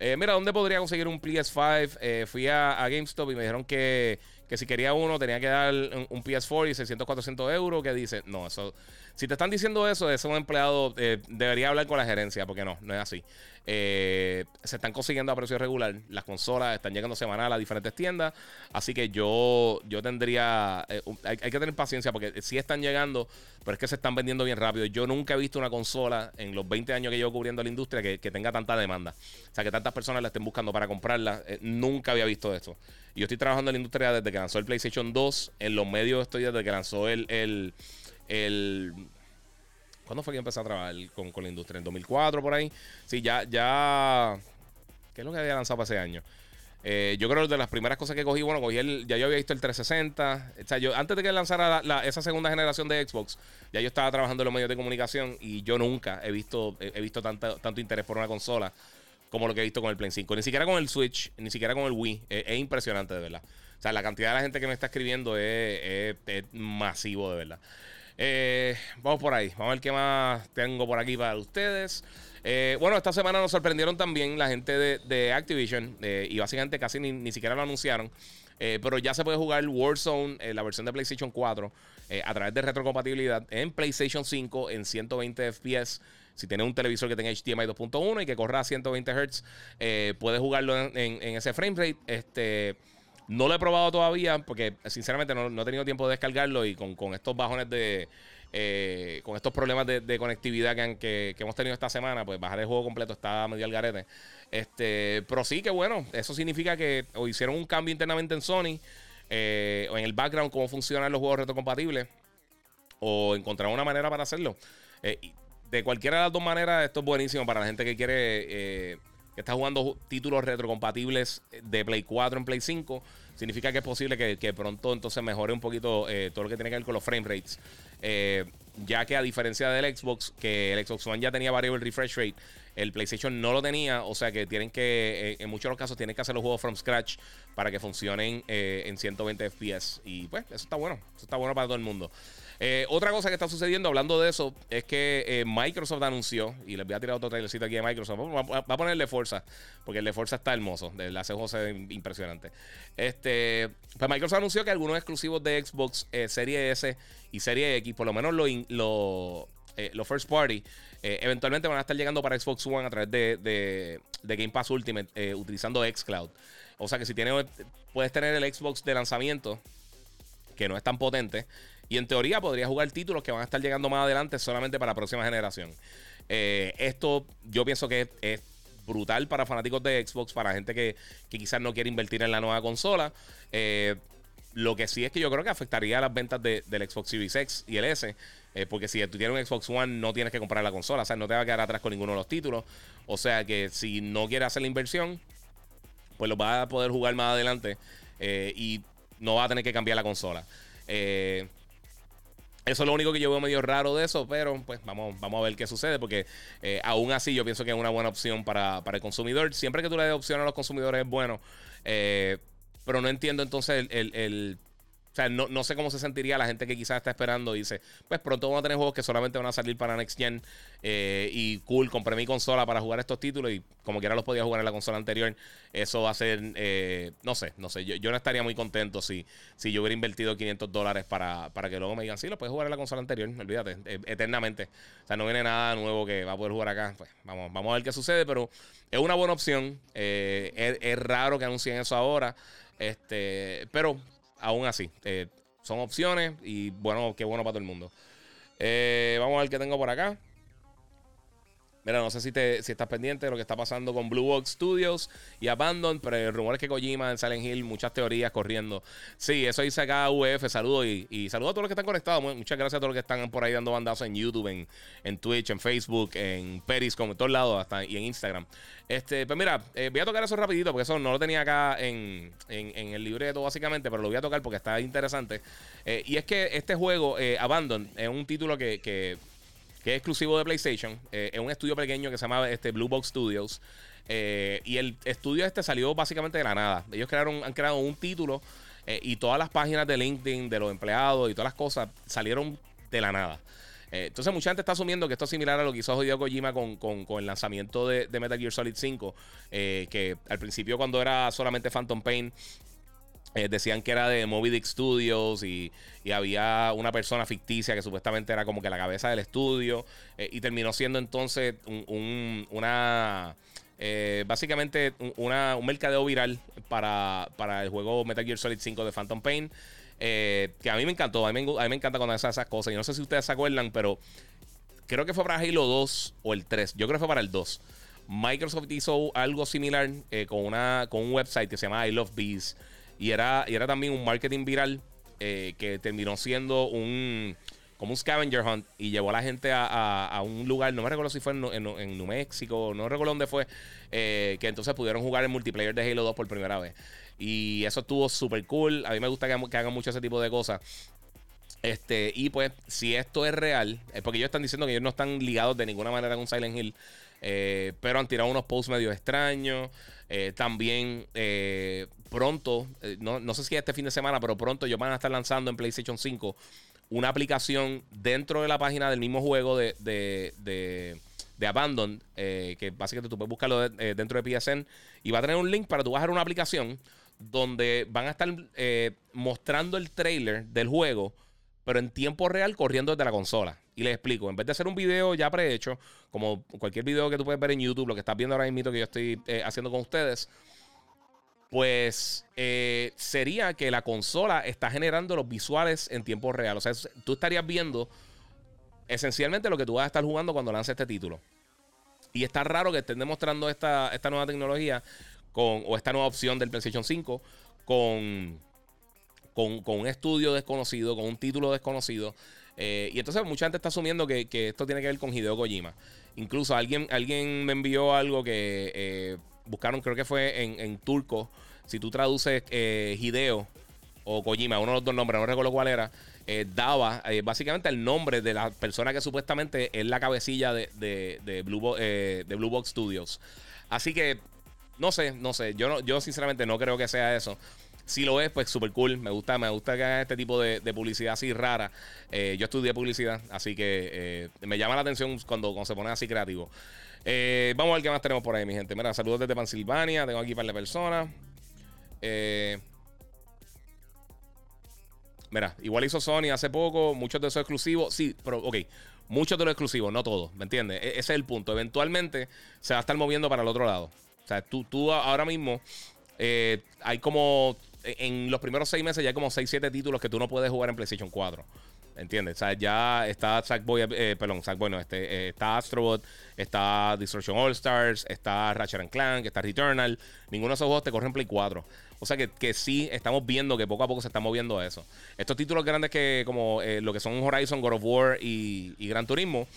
mira, ¿dónde podría conseguir un PS5? fui a, GameStop y me dijeron que, que si quería uno tenía que dar un, un PS4 y 600, 400 euros. Que dice, no, eso si te están diciendo eso, ese un empleado eh, debería hablar con la gerencia, porque no, no es así. Eh, se están consiguiendo a precio regular. Las consolas están llegando semanal a diferentes tiendas. Así que yo, yo tendría. Eh, hay, que tener paciencia porque sí están llegando, pero es que se están vendiendo bien rápido. Yo nunca he visto una consola en los 20 años que llevo cubriendo la industria que, tenga tanta demanda. O sea, que tantas personas la estén buscando para comprarla. nunca había visto esto. Yo estoy trabajando en la industria desde que lanzó el PlayStation 2. En los medios estoy desde que lanzó el, el el ¿Cuándo fue que empecé a trabajar con, la industria? ¿En 2004 por ahí? Sí, ya, ya... ¿Qué es lo que había lanzado para ese año? Eh, yo creo que de las primeras cosas que cogí, bueno, cogí el, ya yo había visto el 360. O sea, yo, antes de que lanzara esa segunda generación de Xbox, ya yo estaba trabajando en los medios de comunicación y yo nunca he visto, he, visto tanto, tanto interés por una consola como lo que he visto con el Play 5. Ni siquiera con el Switch, ni siquiera con el Wii. Es, impresionante, de verdad. O sea, la cantidad de la gente que me está escribiendo es masivo, de verdad. Eh, vamos por ahí. Vamos a ver qué más tengo por aquí para ustedes. Eh, bueno, esta semana nos sorprendieron también la gente de, Activision eh, y básicamente casi ni, siquiera lo anunciaron. pero ya se puede jugar Warzone, la versión de PlayStation 4, a través de retrocompatibilidad en PlayStation 5 en 120 FPS. Si tienes un televisor que tenga HDMI 2.1 y que corra a 120 Hz, puedes jugarlo en, en, ese frame rate. Este. No lo he probado todavía porque sinceramente no, he tenido tiempo de descargarlo y con, estos bajones de... Eh, con estos problemas de, conectividad que, hemos tenido esta semana, pues bajar el juego completo está medio al garete. Este, pero sí que bueno, eso significa que o hicieron un cambio internamente en Sony eh, o en el background cómo funcionan los juegos retrocompatibles o encontraron una manera para hacerlo. Eh, de cualquiera de las dos maneras, esto es buenísimo para la gente que quiere que está jugando títulos retrocompatibles de Play 4 en Play 5, significa que es posible que, pronto entonces mejore un poquito eh, todo lo que tiene que ver con los frame rates. Eh, ya que a diferencia del Xbox, que el Xbox One ya tenía variable refresh rate, el PlayStation no lo tenía, o sea que tienen que, eh, en muchos los casos, tienen que hacer los juegos from scratch para que funcionen en 120 FPS. Y pues, eso está bueno, eso está bueno para todo el mundo. Eh, otra cosa que está sucediendo, hablando de eso, es que eh, Microsoft anunció, y les voy a tirar otro trailercito aquí de Microsoft, va, a ponerle fuerza, porque el de fuerza está hermoso, el hace José impresionante. Este, pues Microsoft anunció que algunos exclusivos de Xbox eh, Serie S y Serie X, por lo menos los lo, first party, eventualmente van a estar llegando para Xbox One a través de, Game Pass Ultimate utilizando Xcloud. O sea que si tienes, puedes tener el Xbox de lanzamiento, que no es tan potente, y en teoría podría jugar títulos que van a estar llegando más adelante solamente para la próxima generación. Eh, esto yo pienso que es, brutal para fanáticos de Xbox, para gente que, quizás no quiere invertir en la nueva consola. Eh, lo que sí es que yo creo que afectaría las ventas del Xbox Series X y el S. Eh, porque si tú tienes un Xbox One, no tienes que comprar la consola. O sea, no te va a quedar atrás con ninguno de los títulos. O sea que si no quieres hacer la inversión, pues lo vas a poder jugar más adelante. y no va a tener que cambiar la consola. Eso es lo único que yo veo medio raro de eso, pero pues vamos, vamos a ver qué sucede, porque eh, aún así yo pienso que es una buena opción para, el consumidor. Siempre que tú le des opción a los consumidores es bueno, eh, pero no entiendo entonces el, o sea, no, no, sé cómo se sentiría la gente que quizás está esperando. Dice, pues pronto vamos a tener juegos que solamente van a salir para Next Gen. Eh, y cool, compré mi consola para jugar estos títulos y como quiera los podía jugar en la consola anterior. Eso va a ser, eh, no sé, no sé. Yo, yo, no estaría muy contento si, si yo hubiera invertido 500 dólares para, para que luego me digan, sí, lo puedes jugar en la consola anterior. Olvídate, e, eternamente. O sea, no viene nada nuevo que va a poder jugar acá. Pues vamos, vamos a ver qué sucede, pero es una buena opción. Eh, es, es, raro que anuncien eso ahora. Este, pero aún así, eh, son opciones y bueno, qué bueno para todo el mundo. Eh, vamos a ver qué tengo por acá. Mira, no sé si, te, si estás pendiente de lo que está pasando con Blue Box Studios y Abandon, pero el rumor es que Kojima en Silent Hill, muchas teorías corriendo. Sí, eso dice acá UF, saludos y, y saludos a todos los que están conectados. Muchas gracias a todos los que están por ahí dando bandazos en YouTube, en, en Twitch, en Facebook, en Periscope, en todos lados, hasta y en Instagram. Este, pues mira, eh, voy a tocar eso rapidito, porque eso no lo tenía acá en, en, el libreto básicamente, pero lo voy a tocar porque está interesante. Eh, y es que este juego, eh, Abandon, es un título que, que que es exclusivo de PlayStation. Eh, es un estudio pequeño que se llama este, Blue Box Studios. Eh, y el estudio este salió básicamente de la nada. Ellos crearon, han creado un título eh, y todas las páginas de LinkedIn, de los empleados y todas las cosas salieron de la nada. entonces mucha gente está asumiendo que esto es similar a lo que hizo Hideo Kojima con, el lanzamiento de, de, Metal Gear Solid 5, que al principio cuando era solamente Phantom Pain eh, decían que era de Moby Dick Studios y, había una persona ficticia que supuestamente era como que la cabeza del estudio eh, y terminó siendo entonces un, una... Eh, básicamente un, una, un mercadeo viral para, para, el juego Metal Gear Solid 5 de Phantom Pain. que a mí me encantó, a mí me, a mí me encanta cuando hacen esas cosas. Y no sé si ustedes se acuerdan, pero creo que fue para Halo 2 o el 3. Yo creo que fue para el 2. Microsoft hizo algo similar con, una, con un website que se llama I Love Bees. Y era, y era también un marketing viral eh, que terminó siendo un como un scavenger hunt y llevó a la gente a, un lugar, no me recuerdo si fue en, en, New México, no recuerdo dónde fue, eh, que entonces pudieron jugar el multiplayer de Halo 2 por primera vez. Y eso estuvo súper cool. A mí me gusta que, hagan mucho ese tipo de cosas. Este, y pues, si esto es real, es porque ellos están diciendo que ellos no están ligados de ninguna manera con Silent Hill, eh, pero han tirado unos posts medio extraños. también pronto, eh, no, sé si este fin de semana, pero pronto ellos van a estar lanzando en PlayStation 5 una aplicación dentro de la página del mismo juego de, de, Abandon, eh, que básicamente tú puedes buscarlo eh, dentro de PSN y va a tener un link para tú bajar una aplicación donde van a estar mostrando el trailer del juego, pero en tiempo real corriendo desde la consola. Y les explico, en vez de hacer un video ya prehecho, como cualquier video que tú puedes ver en YouTube, lo que estás viendo ahora mismo que yo estoy haciendo con ustedes, pues eh, sería que la consola está generando los visuales en tiempo real. O sea, tú estarías viendo esencialmente lo que tú vas a estar jugando cuando lances este título. Y está raro que estén demostrando esta, esta nueva tecnología con, o esta nueva opción del PlayStation 5 con, con, un estudio desconocido, con un título desconocido. Eh, y entonces mucha gente está asumiendo que, esto tiene que ver con Hideo Kojima. Incluso alguien, alguien me envió algo que eh, buscaron, creo que fue en, turco. Si tú traduces eh, Hideo o Kojima, uno de los dos nombres, no recuerdo cuál era, eh, daba eh, básicamente el nombre de la persona que supuestamente es la cabecilla de, de, Blue, de Blue Box Studios. Así que, no sé, no sé. Yo, no, yo sinceramente no creo que sea eso. Si lo es, pues súper cool. Me gusta, me gusta que hagan este tipo de, publicidad así rara. yo estudié publicidad, así que me llama la atención cuando, cuando se pone así creativo. Eh, vamos a ver qué más tenemos por ahí, mi gente. Mira, saludos desde Pensilvania. Tengo aquí para la persona. Eh, mira, igual hizo Sony hace poco. Muchos de esos exclusivos. Sí, pero ok. Muchos de los exclusivos, no todos. ¿Me entiendes? E-, ese es el punto. Eventualmente se va a estar moviendo para el otro lado. O sea, tú, tú ahora mismo eh, hay como. En los primeros seis meses ya hay como 6-7 títulos que tú no puedes jugar en PlayStation 4. ¿Entiendes? O sea, ya está Sackboy, eh, perdón, Sackboy no, este, eh, está Astrobot, está Destruction All Stars, está Ratchet and Clank, está Returnal. Ninguno de esos juegos te corre en Play 4. O sea que, que, sí estamos viendo que poco a poco se está moviendo eso. Estos títulos grandes que, como eh, lo que son Horizon, God of War y, y Gran Turismo,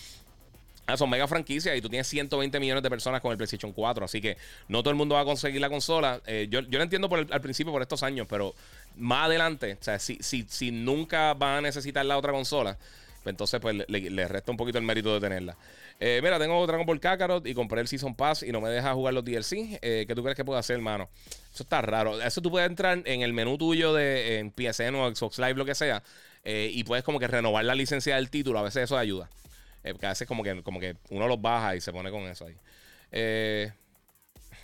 Ah, son mega franquicias y tú tienes 120 millones de personas con el PlayStation 4. Así que no todo el mundo va a conseguir la consola. Eh, yo, yo lo entiendo al principio por estos años, pero más adelante, o sea, si, si, si nunca van a necesitar la otra consola, pues entonces pues le, resta un poquito el mérito de tenerla. Eh, mira, tengo Dragon Ball Kakarot y compré el Season Pass y no me deja jugar los DLC. Eh, ¿Qué tú crees que puedo hacer, hermano? Eso está raro. Eso tú puedes entrar en el menú tuyo de en PSN o Xbox Live, lo que sea, eh, y puedes como que renovar la licencia del título. A veces eso ayuda. porque a veces como que, como que uno los baja y se pone con eso ahí.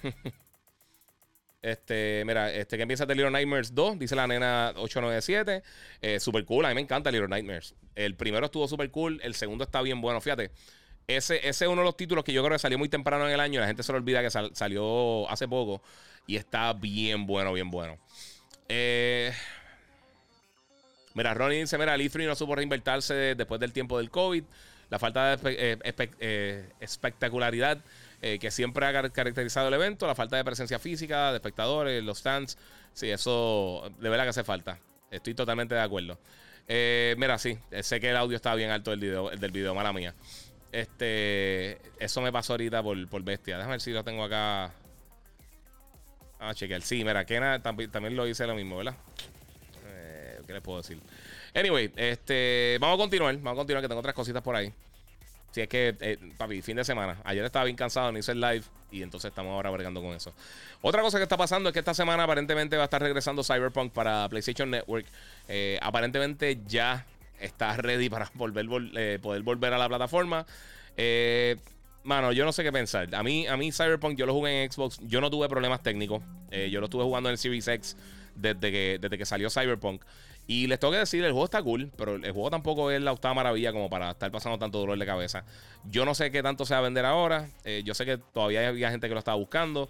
Este, mira, este que empieza de Little Nightmares 2, dice la nena 897. super cool, a mí me encanta Little Nightmares. El primero estuvo super cool, el segundo está bien bueno. Fíjate, ese, es uno de los títulos que yo creo que salió muy temprano en el año. La gente se le olvida que salió hace poco. Y está bien bueno, bien bueno. Eh, mira, Ronnie dice: Mira, el E3 no supo reinvertirse después del tiempo del COVID. La falta de eh, eh, espectacularidad que siempre ha caracterizado el evento. La falta de presencia física, de espectadores, los stands. Sí, eso de verdad que hace falta. Estoy totalmente de acuerdo. mira, sí, sé que el audio estaba bien alto del video, del video, mala mía. Este, eso me pasó ahorita por, por bestia. Déjame ver si lo tengo acá. Ah, chequear. Sí, mira, Kena también, también lo hice lo mismo, ¿verdad? Eh, ¿Qué les puedo decir? Anyway, este, vamos a continuar. Vamos a continuar, que tengo otras cositas por ahí. Si es que, eh, papi, fin de semana. Ayer estaba bien cansado, no hice el live. Y entonces estamos ahora bregando con eso. Otra cosa que está pasando es que esta semana aparentemente va a estar regresando Cyberpunk para PlayStation Network. Eh, aparentemente ya está ready para volver, eh, poder volver a la plataforma. Mano, yo no sé qué pensar. A mí, a mí Cyberpunk yo lo jugué en Xbox. Yo no tuve problemas técnicos. Yo lo estuve jugando en el Series X desde que, desde que salió Cyberpunk. Y les tengo que decir, el juego está cool, pero el juego tampoco es la octava maravilla como para estar pasando tanto dolor de cabeza. Yo no sé qué tanto se va a vender ahora. yo sé que todavía había gente que lo estaba buscando.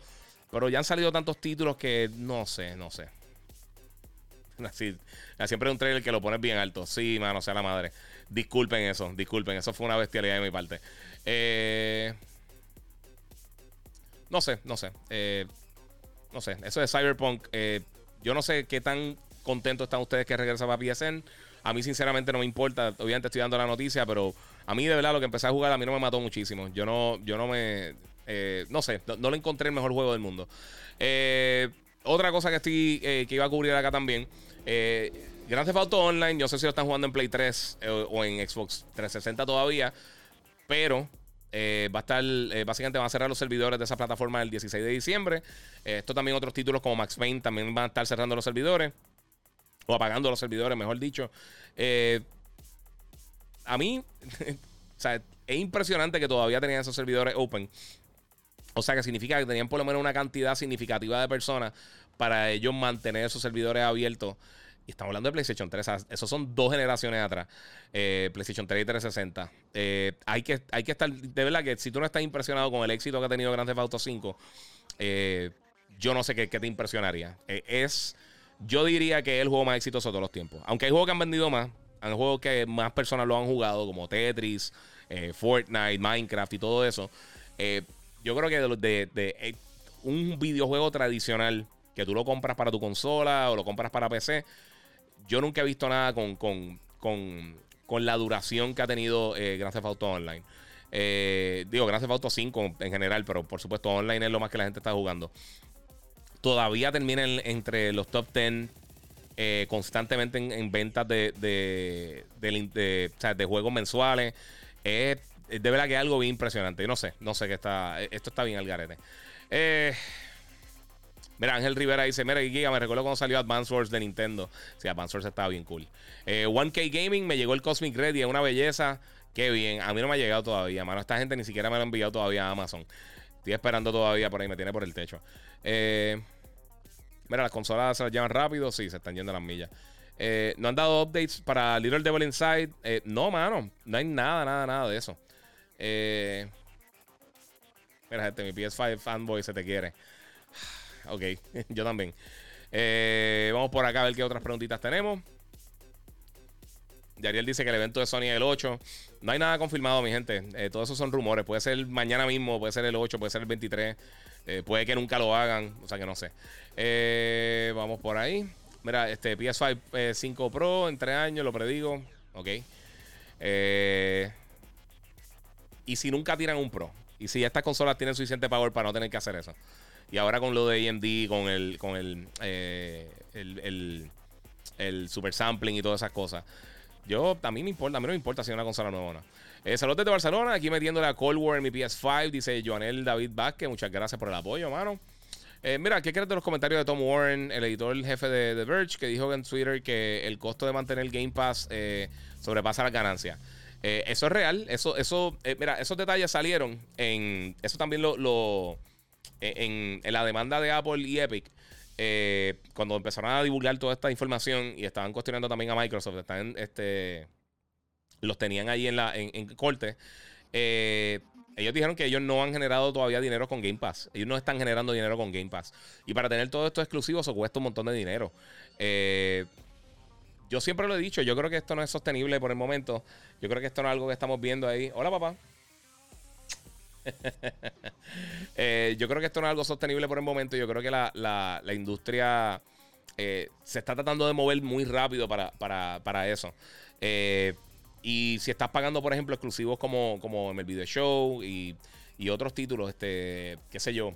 Pero ya han salido tantos títulos que no sé, no sé. Así, siempre un trailer que lo pones bien alto. Sí, mano, sea la madre. Disculpen eso, disculpen. Eso fue una bestialidad de mi parte. Eh, no sé, no sé. Eh, no sé. Eso de Cyberpunk. Eh, yo no sé qué tan contentos están ustedes que regresa para PSN. A mí, sinceramente, no me importa. Obviamente estoy dando la noticia, pero a mí, de verdad, lo que empecé a jugar a mí no me mató muchísimo. Yo no, yo no me. no sé, no, no, le encontré el mejor juego del mundo. otra cosa que estoy que iba a cubrir acá también eh, Grand Auto Online, yo sé si lo están jugando en Play 3 eh, o en Xbox 360 todavía, pero eh, va a estar, eh, básicamente van a cerrar los servidores de esa plataforma el 16 de diciembre. esto también otros títulos como Max Payne también van a estar cerrando los servidores, o apagando los servidores, mejor dicho. a mí, o sea, es impresionante que todavía tenían esos servidores open. O sea, que significa que tenían por lo menos una cantidad significativa de personas para ellos mantener esos servidores abiertos. Y estamos hablando de PlayStation 3. Esos son dos generaciones atrás. Eh, PlayStation 3 y 360. Eh, hay, que, hay que estar. De verdad que si tú no estás impresionado con el éxito que ha tenido Grand Theft Auto 5, eh, yo no sé qué, te impresionaría. es. Yo diría que es el juego más exitoso de todos los tiempos. Aunque hay juegos que han vendido más. Hay juegos que más personas lo han jugado, como Tetris, Fortnite, Minecraft y todo eso. yo creo que de, de un videojuego tradicional que tú lo compras para tu consola o lo compras para PC. Yo nunca he visto nada con, con, la duración que ha tenido eh, Grand Theft Auto Online. Eh, digo, Grand Theft Auto 5 en general, pero por supuesto online es lo más que la gente está jugando. Todavía termina entre los top 10 eh, constantemente en, ventas de, de, juegos mensuales. Es de verdad que es algo bien impresionante. no sé, no sé qué está. Esto está bien al garete. Eh, Mira, Ángel Rivera dice: Mira, Giga, me recuerdo cuando salió Advance Wars de Nintendo. Sí, Advance Wars estaba bien cool. 1K eh, Gaming me llegó el Cosmic Red y es una belleza. Qué bien. A mí no me ha llegado todavía, mano. Esta gente ni siquiera me lo ha enviado todavía a Amazon. Estoy esperando todavía por ahí, me tiene por el techo. Eh, mira, las consolas se las llevan rápido. Sí, se están yendo las millas. Eh, ¿No han dado updates para Little Devil Inside? no, mano. No hay nada, nada, nada de eso. mira, gente, mi PS5 fanboy se te quiere ok, yo también. Eh, vamos por acá a ver qué otras preguntitas tenemos. Yariel dice que el evento de Sony es el 8. No hay nada confirmado, mi gente. Eh, todos esos son rumores. Puede ser mañana mismo, puede ser el 8, puede ser el 23. Eh, puede que nunca lo hagan. O sea que no sé. Vamos por ahí. Mira, este PS5 5 Pro en 3 años, lo predigo. Ok. y si nunca tiran un Pro. Y si estas consolas tienen suficiente power para no tener que hacer eso. Y ahora con lo de AMD, con el, con eh, el, el, el, super sampling y todas esas cosas. Yo, a mí me importa, a mí no me importa si es una consola nueva o no. Eh, saludos desde Barcelona, aquí metiendo la Cold War en mi PS5, dice Joanel David Vázquez. Muchas gracias por el apoyo, mano. Eh, mira, ¿qué crees de los comentarios de Tom Warren, el editor jefe de The Verge, que dijo en Twitter que el costo de mantener Game Pass eh, sobrepasa las ganancias? Eh, eso es real. Eso, eso, mira, esos detalles salieron en. Eso también lo. en, la demanda de Apple y Epic. cuando empezaron a divulgar toda esta información y estaban cuestionando también a Microsoft, están, este, los tenían ahí en, la, en, en corte. Eh, ellos dijeron que ellos no han generado todavía dinero con Game Pass. Ellos no están generando dinero con Game Pass. Y para tener todo esto exclusivo, eso cuesta un montón de dinero. Eh, yo siempre lo he dicho, yo creo que esto no es sostenible por el momento. Yo creo que esto no es algo que estamos viendo ahí. Hola, papá. Eh, yo creo que esto no es algo sostenible por el momento. Yo creo que la, industria eh, se está tratando de mover muy rápido para, para eso. Eh, y si estás pagando, por ejemplo, exclusivos como, como el video show y, otros títulos, este, qué sé yo,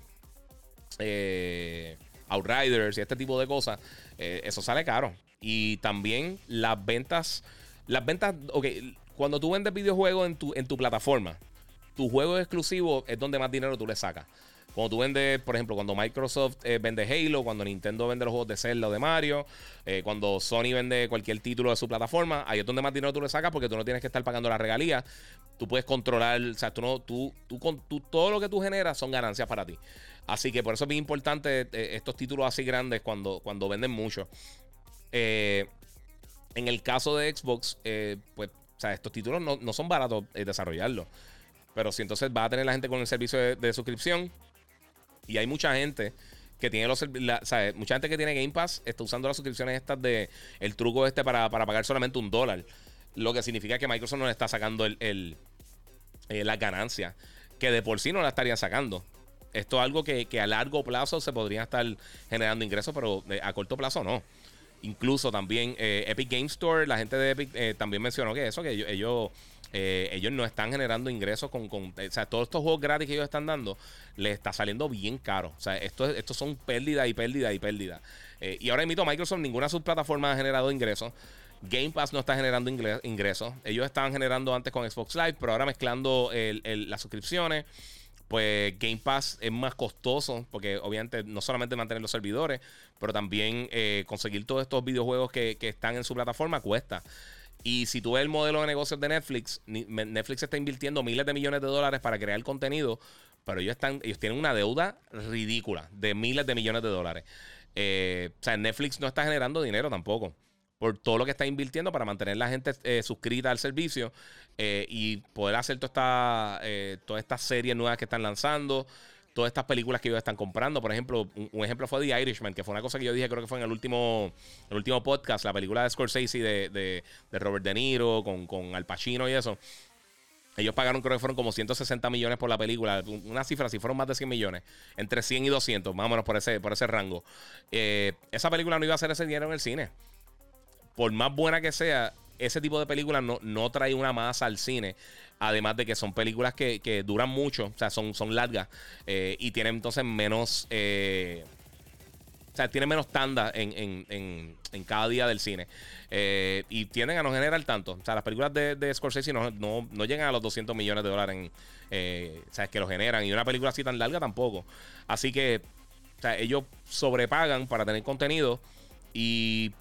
eh, Outriders y este tipo de cosas, eh, eso sale caro. Y también las ventas, las ventas, ok, cuando tú vendes videojuegos en tu, en tu plataforma, tu juego exclusivo es donde más dinero tú le sacas. Cuando tú vendes, por ejemplo, cuando Microsoft eh, vende Halo, cuando Nintendo vende los juegos de Zelda o de Mario, eh, cuando Sony vende cualquier título de su plataforma, ahí es donde más dinero tú le sacas porque tú no tienes que estar pagando la regalía. Tú puedes controlar, o sea, tú no, tú, tú, tú, todo lo que tú generas son ganancias para ti. Así que por eso es bien importante eh, estos títulos así grandes cuando, cuando venden mucho. en el caso de Xbox, pues, o sea, estos títulos no, son baratos desarrollarlos. Pero si entonces va a tener la gente con el servicio de suscripción, y hay mucha gente que tiene los mucha gente que tiene Game Pass está usando las suscripciones estas de el truco este para, pagar solamente un dólar. Lo que significa que Microsoft no le está sacando el, el eh, las ganancias. Que de por sí no la estarían sacando. Esto es algo que, a largo plazo se podría estar generando ingresos, pero eh, a corto plazo no. Incluso también eh, Epic Game Store, la gente de Epic también mencionó que eso, que ellos eh, ellos no están generando ingresos con, O sea, todos estos juegos gratis que ellos están dando les está saliendo bien caro. O sea, estos esto son pérdidas y pérdidas y pérdidas. Eh, y ahora invito a Microsoft, ninguna de sus plataformas ha generado ingresos. Game Pass no está generando ingresos. Ellos estaban generando antes con Xbox Live, pero ahora mezclando las suscripciones. Pues Game Pass es más costoso porque obviamente no solamente mantener los servidores, pero también eh, conseguir todos estos videojuegos que, que están en su plataforma cuesta. Y si tú ves el modelo de negocios de Netflix, Netflix está invirtiendo miles de millones de dólares para crear contenido, pero ellos, están, ellos tienen una deuda ridícula de miles de millones de dólares. Eh, o sea, Netflix no está generando dinero tampoco por todo lo que está invirtiendo para mantener la gente eh, suscrita al servicio eh, y poder hacer toda esta, todas estas series nuevas que están lanzando todas estas películas que ellos están comprando. Por ejemplo, un, ejemplo fue The Irishman, que fue una cosa que yo dije, creo que fue en el último, el último podcast, la película de Scorsese de, de, Robert De Niro con, con Al Pacino y eso. Ellos pagaron, creo que fueron como 160 millones por la película. Una cifra, si fueron más de 100 millones. Entre 100 y 200, más o menos por ese, por ese rango. Eh, esa película no iba a hacer ese dinero en el cine. Por más buena que sea, ese tipo de película no, no trae una masa al cine. Además de que son películas que, duran mucho, o sea, son, son largas eh, y tienen entonces menos. Eh, o sea, tienen menos tanda en, cada día del cine. Eh, y tienden a no generar tanto. O sea, las películas de, de Scorsese no, no, llegan a los 200 millones de dólares. En, que lo generan. Y una película así tan larga tampoco. Así que, o sea, ellos sobrepagan para tener contenido. Y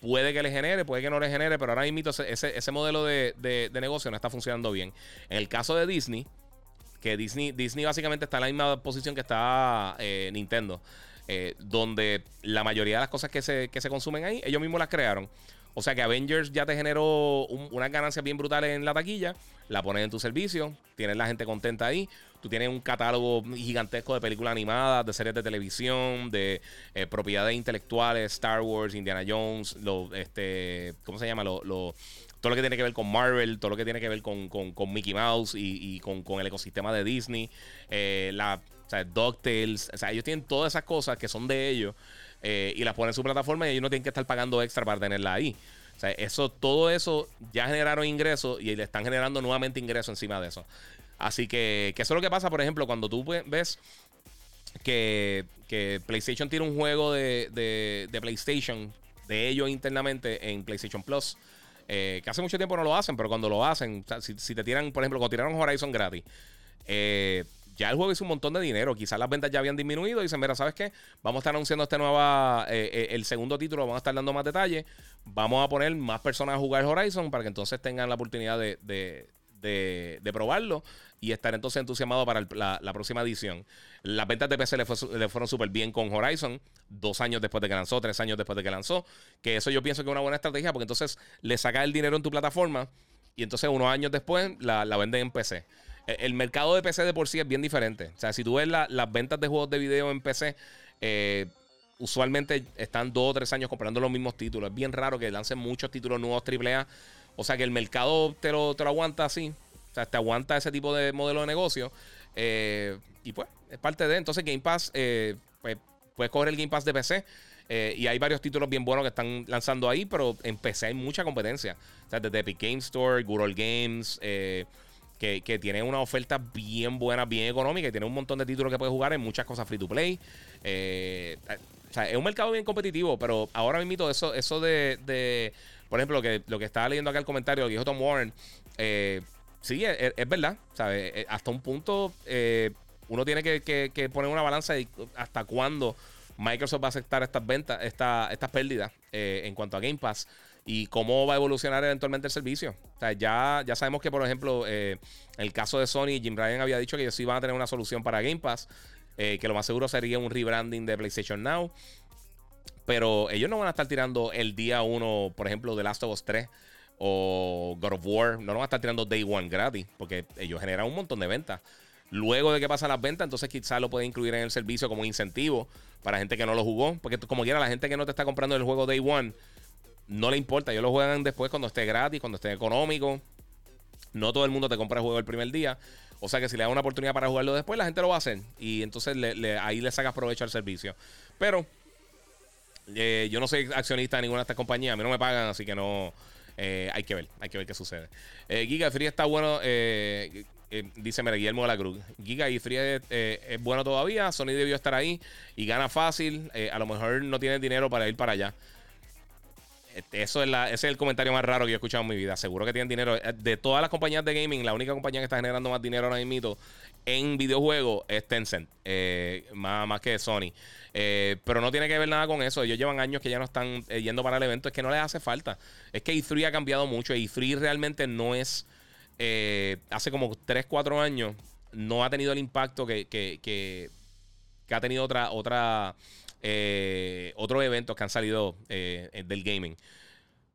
Puede que le genere, puede que no le genere, pero ahora mismo ese, ese modelo de, negocio no está funcionando bien. En el caso de Disney, que Disney, Disney básicamente está en la misma posición que está eh, Nintendo, eh, donde la mayoría de las cosas que se, consumen ahí, ellos mismos las crearon. O sea que Avengers ya te generó unas ganancias bien brutales en la taquilla, la pones en tu servicio, tienes la gente contenta ahí. Tú tienes un catálogo gigantesco de películas animadas, de series de televisión, de eh, propiedades intelectuales, Star Wars, Indiana Jones, lo, este, ¿cómo se llama? Lo, todo lo que tiene que ver con Marvel, todo lo que tiene que ver con, Mickey Mouse y, con, el ecosistema de Disney, eh, la, o sea, DuckTales, o sea, ellos tienen todas esas cosas que son de ellos eh, y las ponen en su plataforma y ellos no tienen que estar pagando extra para tenerla ahí. O sea, eso, todo eso ya generaron ingresos y le están generando nuevamente ingresos encima de eso. Así que, que eso es lo que pasa, por ejemplo, cuando tú ves que, PlayStation tiene un juego de, PlayStation, de ellos internamente en PlayStation Plus. que hace mucho tiempo no lo hacen, pero cuando lo hacen, si, te tiran, por ejemplo, cuando tiraron Horizon gratis, ya el juego hizo un montón de dinero. Quizás las ventas ya habían disminuido. Y dicen, mira, ¿sabes qué? Vamos a estar anunciando este nueva, el segundo título, vamos a estar dando más detalles. Vamos a poner más personas a jugar Horizon para que entonces tengan la oportunidad de, de, probarlo y estar entonces entusiasmado para la, próxima edición. Las ventas de PC le, fueron súper bien con Horizon, dos años después de que lanzó, tres años después de que lanzó, que eso yo pienso que es una buena estrategia porque entonces le saca el dinero en tu plataforma y entonces unos años después la, la venden en PC. E, el, mercado de PC de por sí es bien diferente. O sea, si tú ves las ventas de juegos de video en PC, eh, usualmente están dos o tres años comprando los mismos títulos. Es bien raro que lancen muchos títulos nuevos AAA o sea que el mercado te lo, te lo aguanta así. O sea, te aguanta ese tipo de modelo de negocio. Eh, y pues, es parte de. Entonces, Game Pass, eh, pues, puedes coger el Game Pass de PC. Eh, y hay varios títulos bien buenos que están lanzando ahí, pero en PC hay mucha competencia. O sea, desde Epic Game Store, Good Games, que, tiene una oferta bien buena, bien económica y tiene un montón de títulos que puedes jugar en muchas cosas free to play. o sea, es un mercado bien competitivo, pero ahora mismo eso, eso de por ejemplo, lo que, lo que estaba leyendo acá el comentario, lo que dijo Tom Warren, eh, sí, es, verdad. ¿sabes? Eh, hasta un punto, eh, uno tiene que, poner una balanza de hasta cuándo Microsoft va a aceptar estas ventas, esta, estas pérdidas en cuanto a Game Pass y cómo va a evolucionar eventualmente el servicio. O sea, ya, ya sabemos que, por ejemplo, en el caso de Sony, Jim Ryan había dicho que ellos sí van a tener una solución para Game Pass, que lo más seguro sería un rebranding de PlayStation Now. Pero ellos no van a estar tirando el día uno, por ejemplo, de Last of Us 3 o God of War. No van a estar tirando Day One gratis, porque ellos generan un montón de ventas. Luego de que pasan las ventas, entonces quizás lo pueden incluir en el servicio como incentivo para gente que no lo jugó. Porque como quiera, la gente que no te está comprando el juego Day One, no le importa. Ellos lo juegan después cuando esté gratis, cuando esté económico. No todo el mundo te compra el juego el primer día. O sea que si le da una oportunidad para jugarlo después, la gente lo va a hacer. Y entonces ahí le sacas provecho al servicio. Pero eh, yo no soy accionista de ninguna de estas compañías. A mí no me pagan, así que no. Eh, hay que ver, hay que ver qué sucede. Eh, Giga Free está bueno. dice mira, Guillermo de la Cruz. Giga y Free es, bueno todavía. Sony debió estar ahí y gana fácil. a lo mejor no tiene dinero para ir para allá. Eso es ese es el comentario más raro que he escuchado en mi vida. Seguro que tienen dinero. De todas las compañías de gaming, la única compañía que está generando más dinero ahora mismo en videojuegos es Tencent. más, más que Sony. Eh, pero no tiene que ver nada con eso. Ellos llevan años que ya no están eh, yendo para el evento. Es que no les hace falta. Es que E3 ha cambiado mucho. E3 realmente no es. Eh, hace como 3, 4 años. No ha tenido el impacto que, que, que, ha tenido otra. otra otros eventos que han salido del gaming.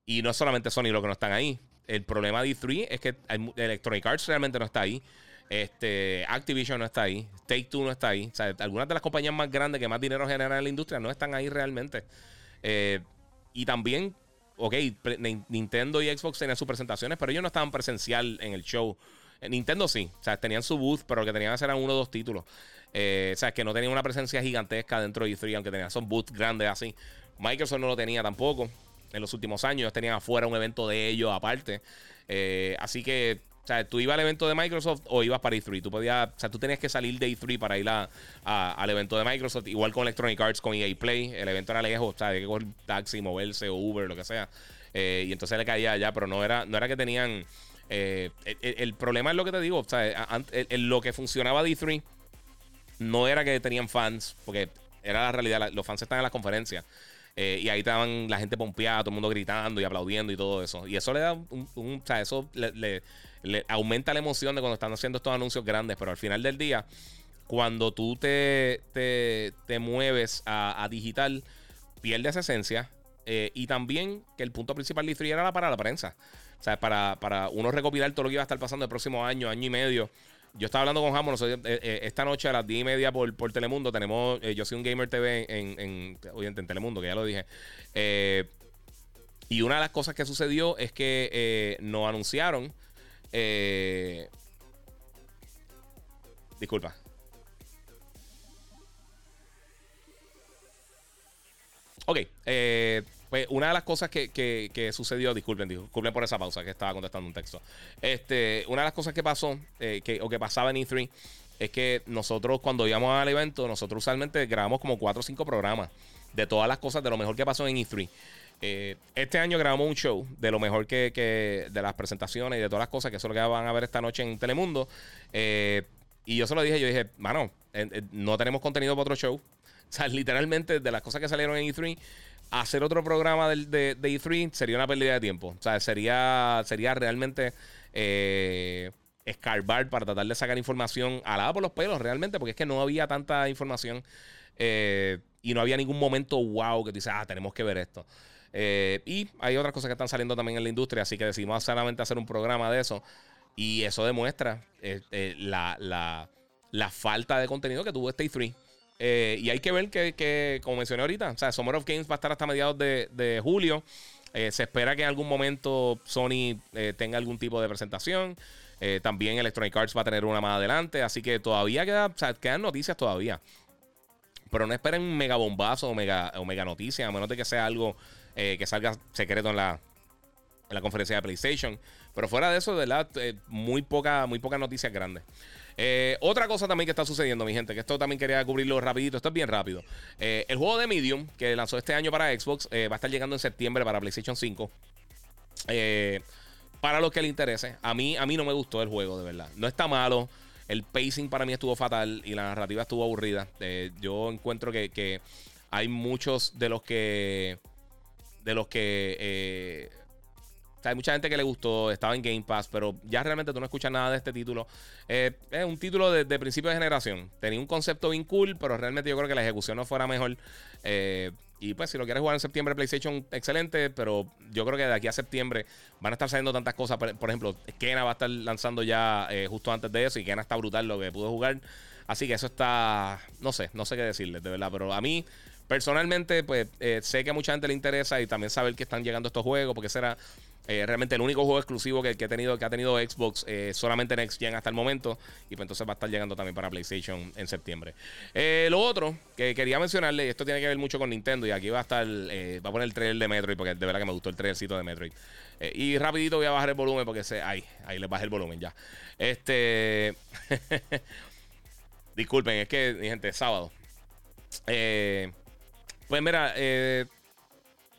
Y no es solamente Sony lo que no están ahí. El problema de E3 es que Electronic Arts realmente no está ahí. Este, Activision no está ahí. Take Two no está ahí. O sea, algunas de las compañías más grandes que más dinero generan en la industria no están ahí realmente. Eh, y también, ok, Nintendo y Xbox tenían sus presentaciones, pero ellos no estaban presencial en el show. Eh, Nintendo sí, o sea, tenían su booth, pero lo que tenían eran uno o dos títulos. Eh, o sea, que no tenían una presencia gigantesca dentro de E3, aunque tenían son booths grandes así. Microsoft no lo tenía tampoco en los últimos años. Tenían afuera un evento de ellos aparte. así que o sea, tú ibas al evento de Microsoft o ibas para E3. Tú podías, o sea, tú tenías que salir de E3 para ir a, al evento de Microsoft. Igual con Electronic Arts, con EA Play. El evento era lejos, o sea, de que coger taxi, moverse o Uber, lo que sea. Eh, y entonces le caía allá, pero no era, no era que tenían. Eh, el, problema es lo que te digo, o sea, lo que funcionaba de E3 no era que tenían fans, porque era la realidad, los fans están en las conferencias. Eh, y ahí estaban la gente pompeada, todo el mundo gritando y aplaudiendo y todo eso. Y eso le da un, o sea, eso le, aumenta la emoción de cuando están haciendo estos anuncios grandes, pero al final del día, cuando tú te, te, mueves a, digital, pierdes esencia. Eh, y también que el punto principal de era para la prensa. O sea, para, para uno recopilar todo lo que iba a estar pasando el próximo año, año y medio. Yo estaba hablando con Jamón eh, eh, esta noche a las 10 y media por, por Telemundo. Tenemos, yo soy un Gamer TV en, en, en, Telemundo, que ya lo dije. y una de las cosas que sucedió es que nos anunciaron eh, disculpa. Ok, eh, pues una de las cosas que, sucedió, disculpen, disculpen por esa pausa que estaba contestando un texto. Este, una de las cosas que pasó, eh, que, o que pasaba en E3, es que nosotros cuando íbamos al evento, nosotros usualmente grabamos como 4 o 5 programas de todas las cosas, de lo mejor que pasó en E3. Eh, este año grabamos un show de lo mejor que, de las presentaciones y de todas las cosas que eso es lo que van a ver esta noche en Telemundo. Eh, y yo se lo dije, yo dije, mano, no tenemos contenido para otro show. O sea, literalmente de las cosas que salieron en E3, hacer otro programa de, de, E3 sería una pérdida de tiempo. O sea, sería, sería realmente eh, escarbar para tratar de sacar información alada por los pelos, realmente, porque es que no había tanta información eh, y no había ningún momento wow que tú dices, ah, tenemos que ver esto. Eh, y hay otras cosas que están saliendo también en la industria, así que decidimos solamente hacer un programa de eso. Y eso demuestra la, la, la, falta de contenido que tuvo este E3. Eh, y hay que ver que, como mencioné ahorita, o sea, Summer of Games va a estar hasta mediados de, julio. Eh, se espera que en algún momento Sony eh, tenga algún tipo de presentación. también Electronic Arts va a tener una más adelante. Así que todavía queda, o sea, quedan noticias todavía. Pero no esperen mega bombazo o mega, o mega noticia, a menos de que sea algo que salga secreto en la, en la conferencia de PlayStation. Pero fuera de eso, de verdad, muy poca, muy pocas noticias grandes. Eh, otra cosa también que está sucediendo, mi gente, que esto también quería cubrirlo rapidito, esto es bien rápido. Eh, el juego de Medium, que lanzó este año para Xbox, eh, va a estar llegando en septiembre para PlayStation 5. para los que le interese, a mí, a mí no me gustó el juego, de verdad. No está malo. El pacing para mí estuvo fatal y la narrativa estuvo aburrida. yo encuentro que, que, hay muchos de los que. De los que hay mucha gente que le gustó, estaba en Game Pass, pero ya realmente tú no escuchas nada de este título. Eh, es un título de, principio de generación. Tenía un concepto bien cool, pero realmente yo creo que la ejecución no fuera mejor. Eh, y pues si lo quieres jugar en septiembre, PlayStation, excelente, pero yo creo que de aquí a septiembre van a estar saliendo tantas cosas. Por, ejemplo, Kena va a estar lanzando ya eh, justo antes de eso y Kena está brutal lo que pudo jugar. Así que eso está, no sé, no sé qué decirles, de verdad, pero a mí... Personalmente, pues sé que a mucha gente le interesa y también saber que están llegando estos juegos, porque será eh, realmente el único juego exclusivo que, que, tenido, que ha tenido Xbox eh, solamente Next Gen hasta el momento. Y pues entonces va a estar llegando también para PlayStation en septiembre. Eh, lo otro que quería mencionarle, y esto tiene que ver mucho con Nintendo, y aquí va a estar, va a poner el trailer de Metroid, porque de verdad que me gustó el trailercito de Metroid. y rapidito voy a bajar el volumen porque se, ahí, ahí les bajé el volumen ya. Este... Disculpen, es que, mi gente, es sábado. pues mira, eh,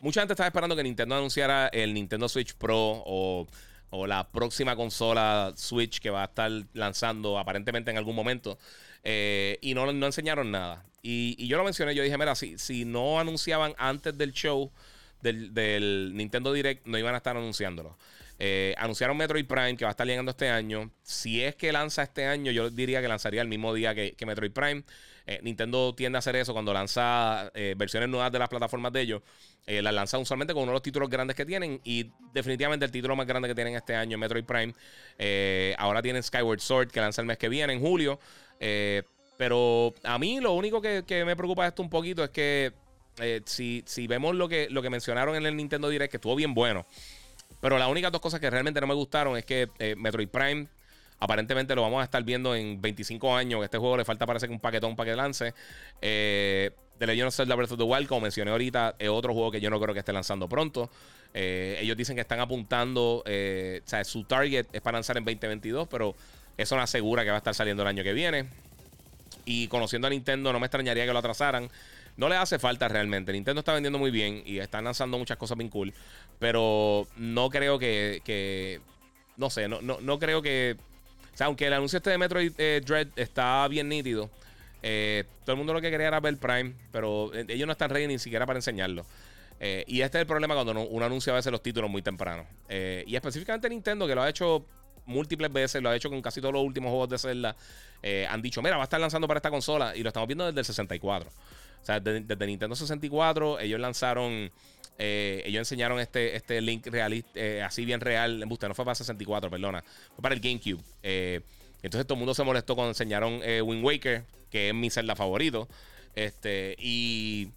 Mucha gente estaba esperando que Nintendo anunciara el Nintendo Switch Pro o, la próxima consola Switch que va a estar lanzando aparentemente en algún momento. Eh, y no, no, enseñaron nada. Y, yo lo mencioné, yo dije, mira, si, si no anunciaban antes del show del, Nintendo Direct, no iban a estar anunciándolo. Eh, anunciaron Metroid Prime que va a estar llegando este año. Si es que lanza este año, yo diría que lanzaría el mismo día que, que Metroid Prime. Eh, Nintendo tiende a hacer eso cuando lanza eh, versiones nuevas de las plataformas de ellos. Eh, las lanza usualmente con uno de los títulos grandes que tienen. Y definitivamente el título más grande que tienen este año, Metroid Prime. ahora tienen Skyward Sword, que lanza el mes que viene, en julio. pero a mí lo único que, me preocupa de esto un poquito es que si, vemos lo que, lo que mencionaron en el Nintendo Direct, que estuvo bien bueno. Pero las únicas dos cosas que realmente no me gustaron es que Metroid Prime Aparentemente lo vamos a estar viendo en 25 años. Este juego le falta parece que un paquetón para que lance. Eh, The Legend of Zelda Breath of the Wild, como mencioné ahorita, es otro juego que yo no creo que esté lanzando pronto. Eh, ellos dicen que están apuntando, eh, o sea, su target es para lanzar en 2022, pero eso no asegura que va a estar saliendo el año que viene. Y conociendo a Nintendo, no me extrañaría que lo atrasaran. No le hace falta realmente. Nintendo está vendiendo muy bien y están lanzando muchas cosas bien cool. Pero no creo que. no sé, no, no, no creo que o sea, aunque el anuncio este de Metroid eh, Dread está bien nítido, eh, todo el mundo lo que quería era ver Prime, pero eh, ellos no están ready ni siquiera para enseñarlo. y este es el problema cuando uno anuncia a veces los títulos muy temprano. y específicamente Nintendo, que lo ha hecho múltiples veces, lo ha hecho con casi todos los últimos juegos de Zelda, han dicho, mira, va a estar lanzando para esta consola y lo estamos viendo desde el 64. O sea, desde, desde Nintendo 64 ellos lanzaron eh, ellos enseñaron este, este link realista, eh, así bien real. En no fue para 64, perdona. Fue para el GameCube. Eh, entonces todo el mundo se molestó cuando enseñaron Wind Waker, que es mi celda favorito. Este, y,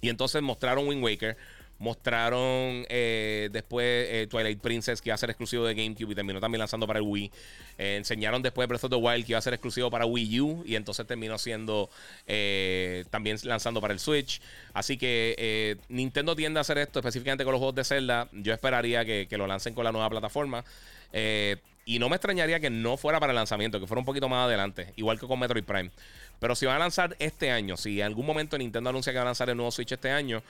y entonces mostraron Wind Waker. Mostraron eh, después eh, Twilight Princess, que iba a ser exclusivo de GameCube y terminó también lanzando para el Wii. Eh, enseñaron después Breath of the Wild, que iba a ser exclusivo para Wii U y entonces terminó siendo también lanzando para el Switch. Así que Nintendo tiende a hacer esto específicamente con los juegos de Zelda. Yo esperaría que, lo lancen con la nueva plataforma. y no me extrañaría que no fuera para el lanzamiento, que fuera un poquito más adelante, igual que con Metroid Prime. Pero si van a lanzar este año, si en algún momento Nintendo anuncia que va a lanzar el nuevo Switch este año,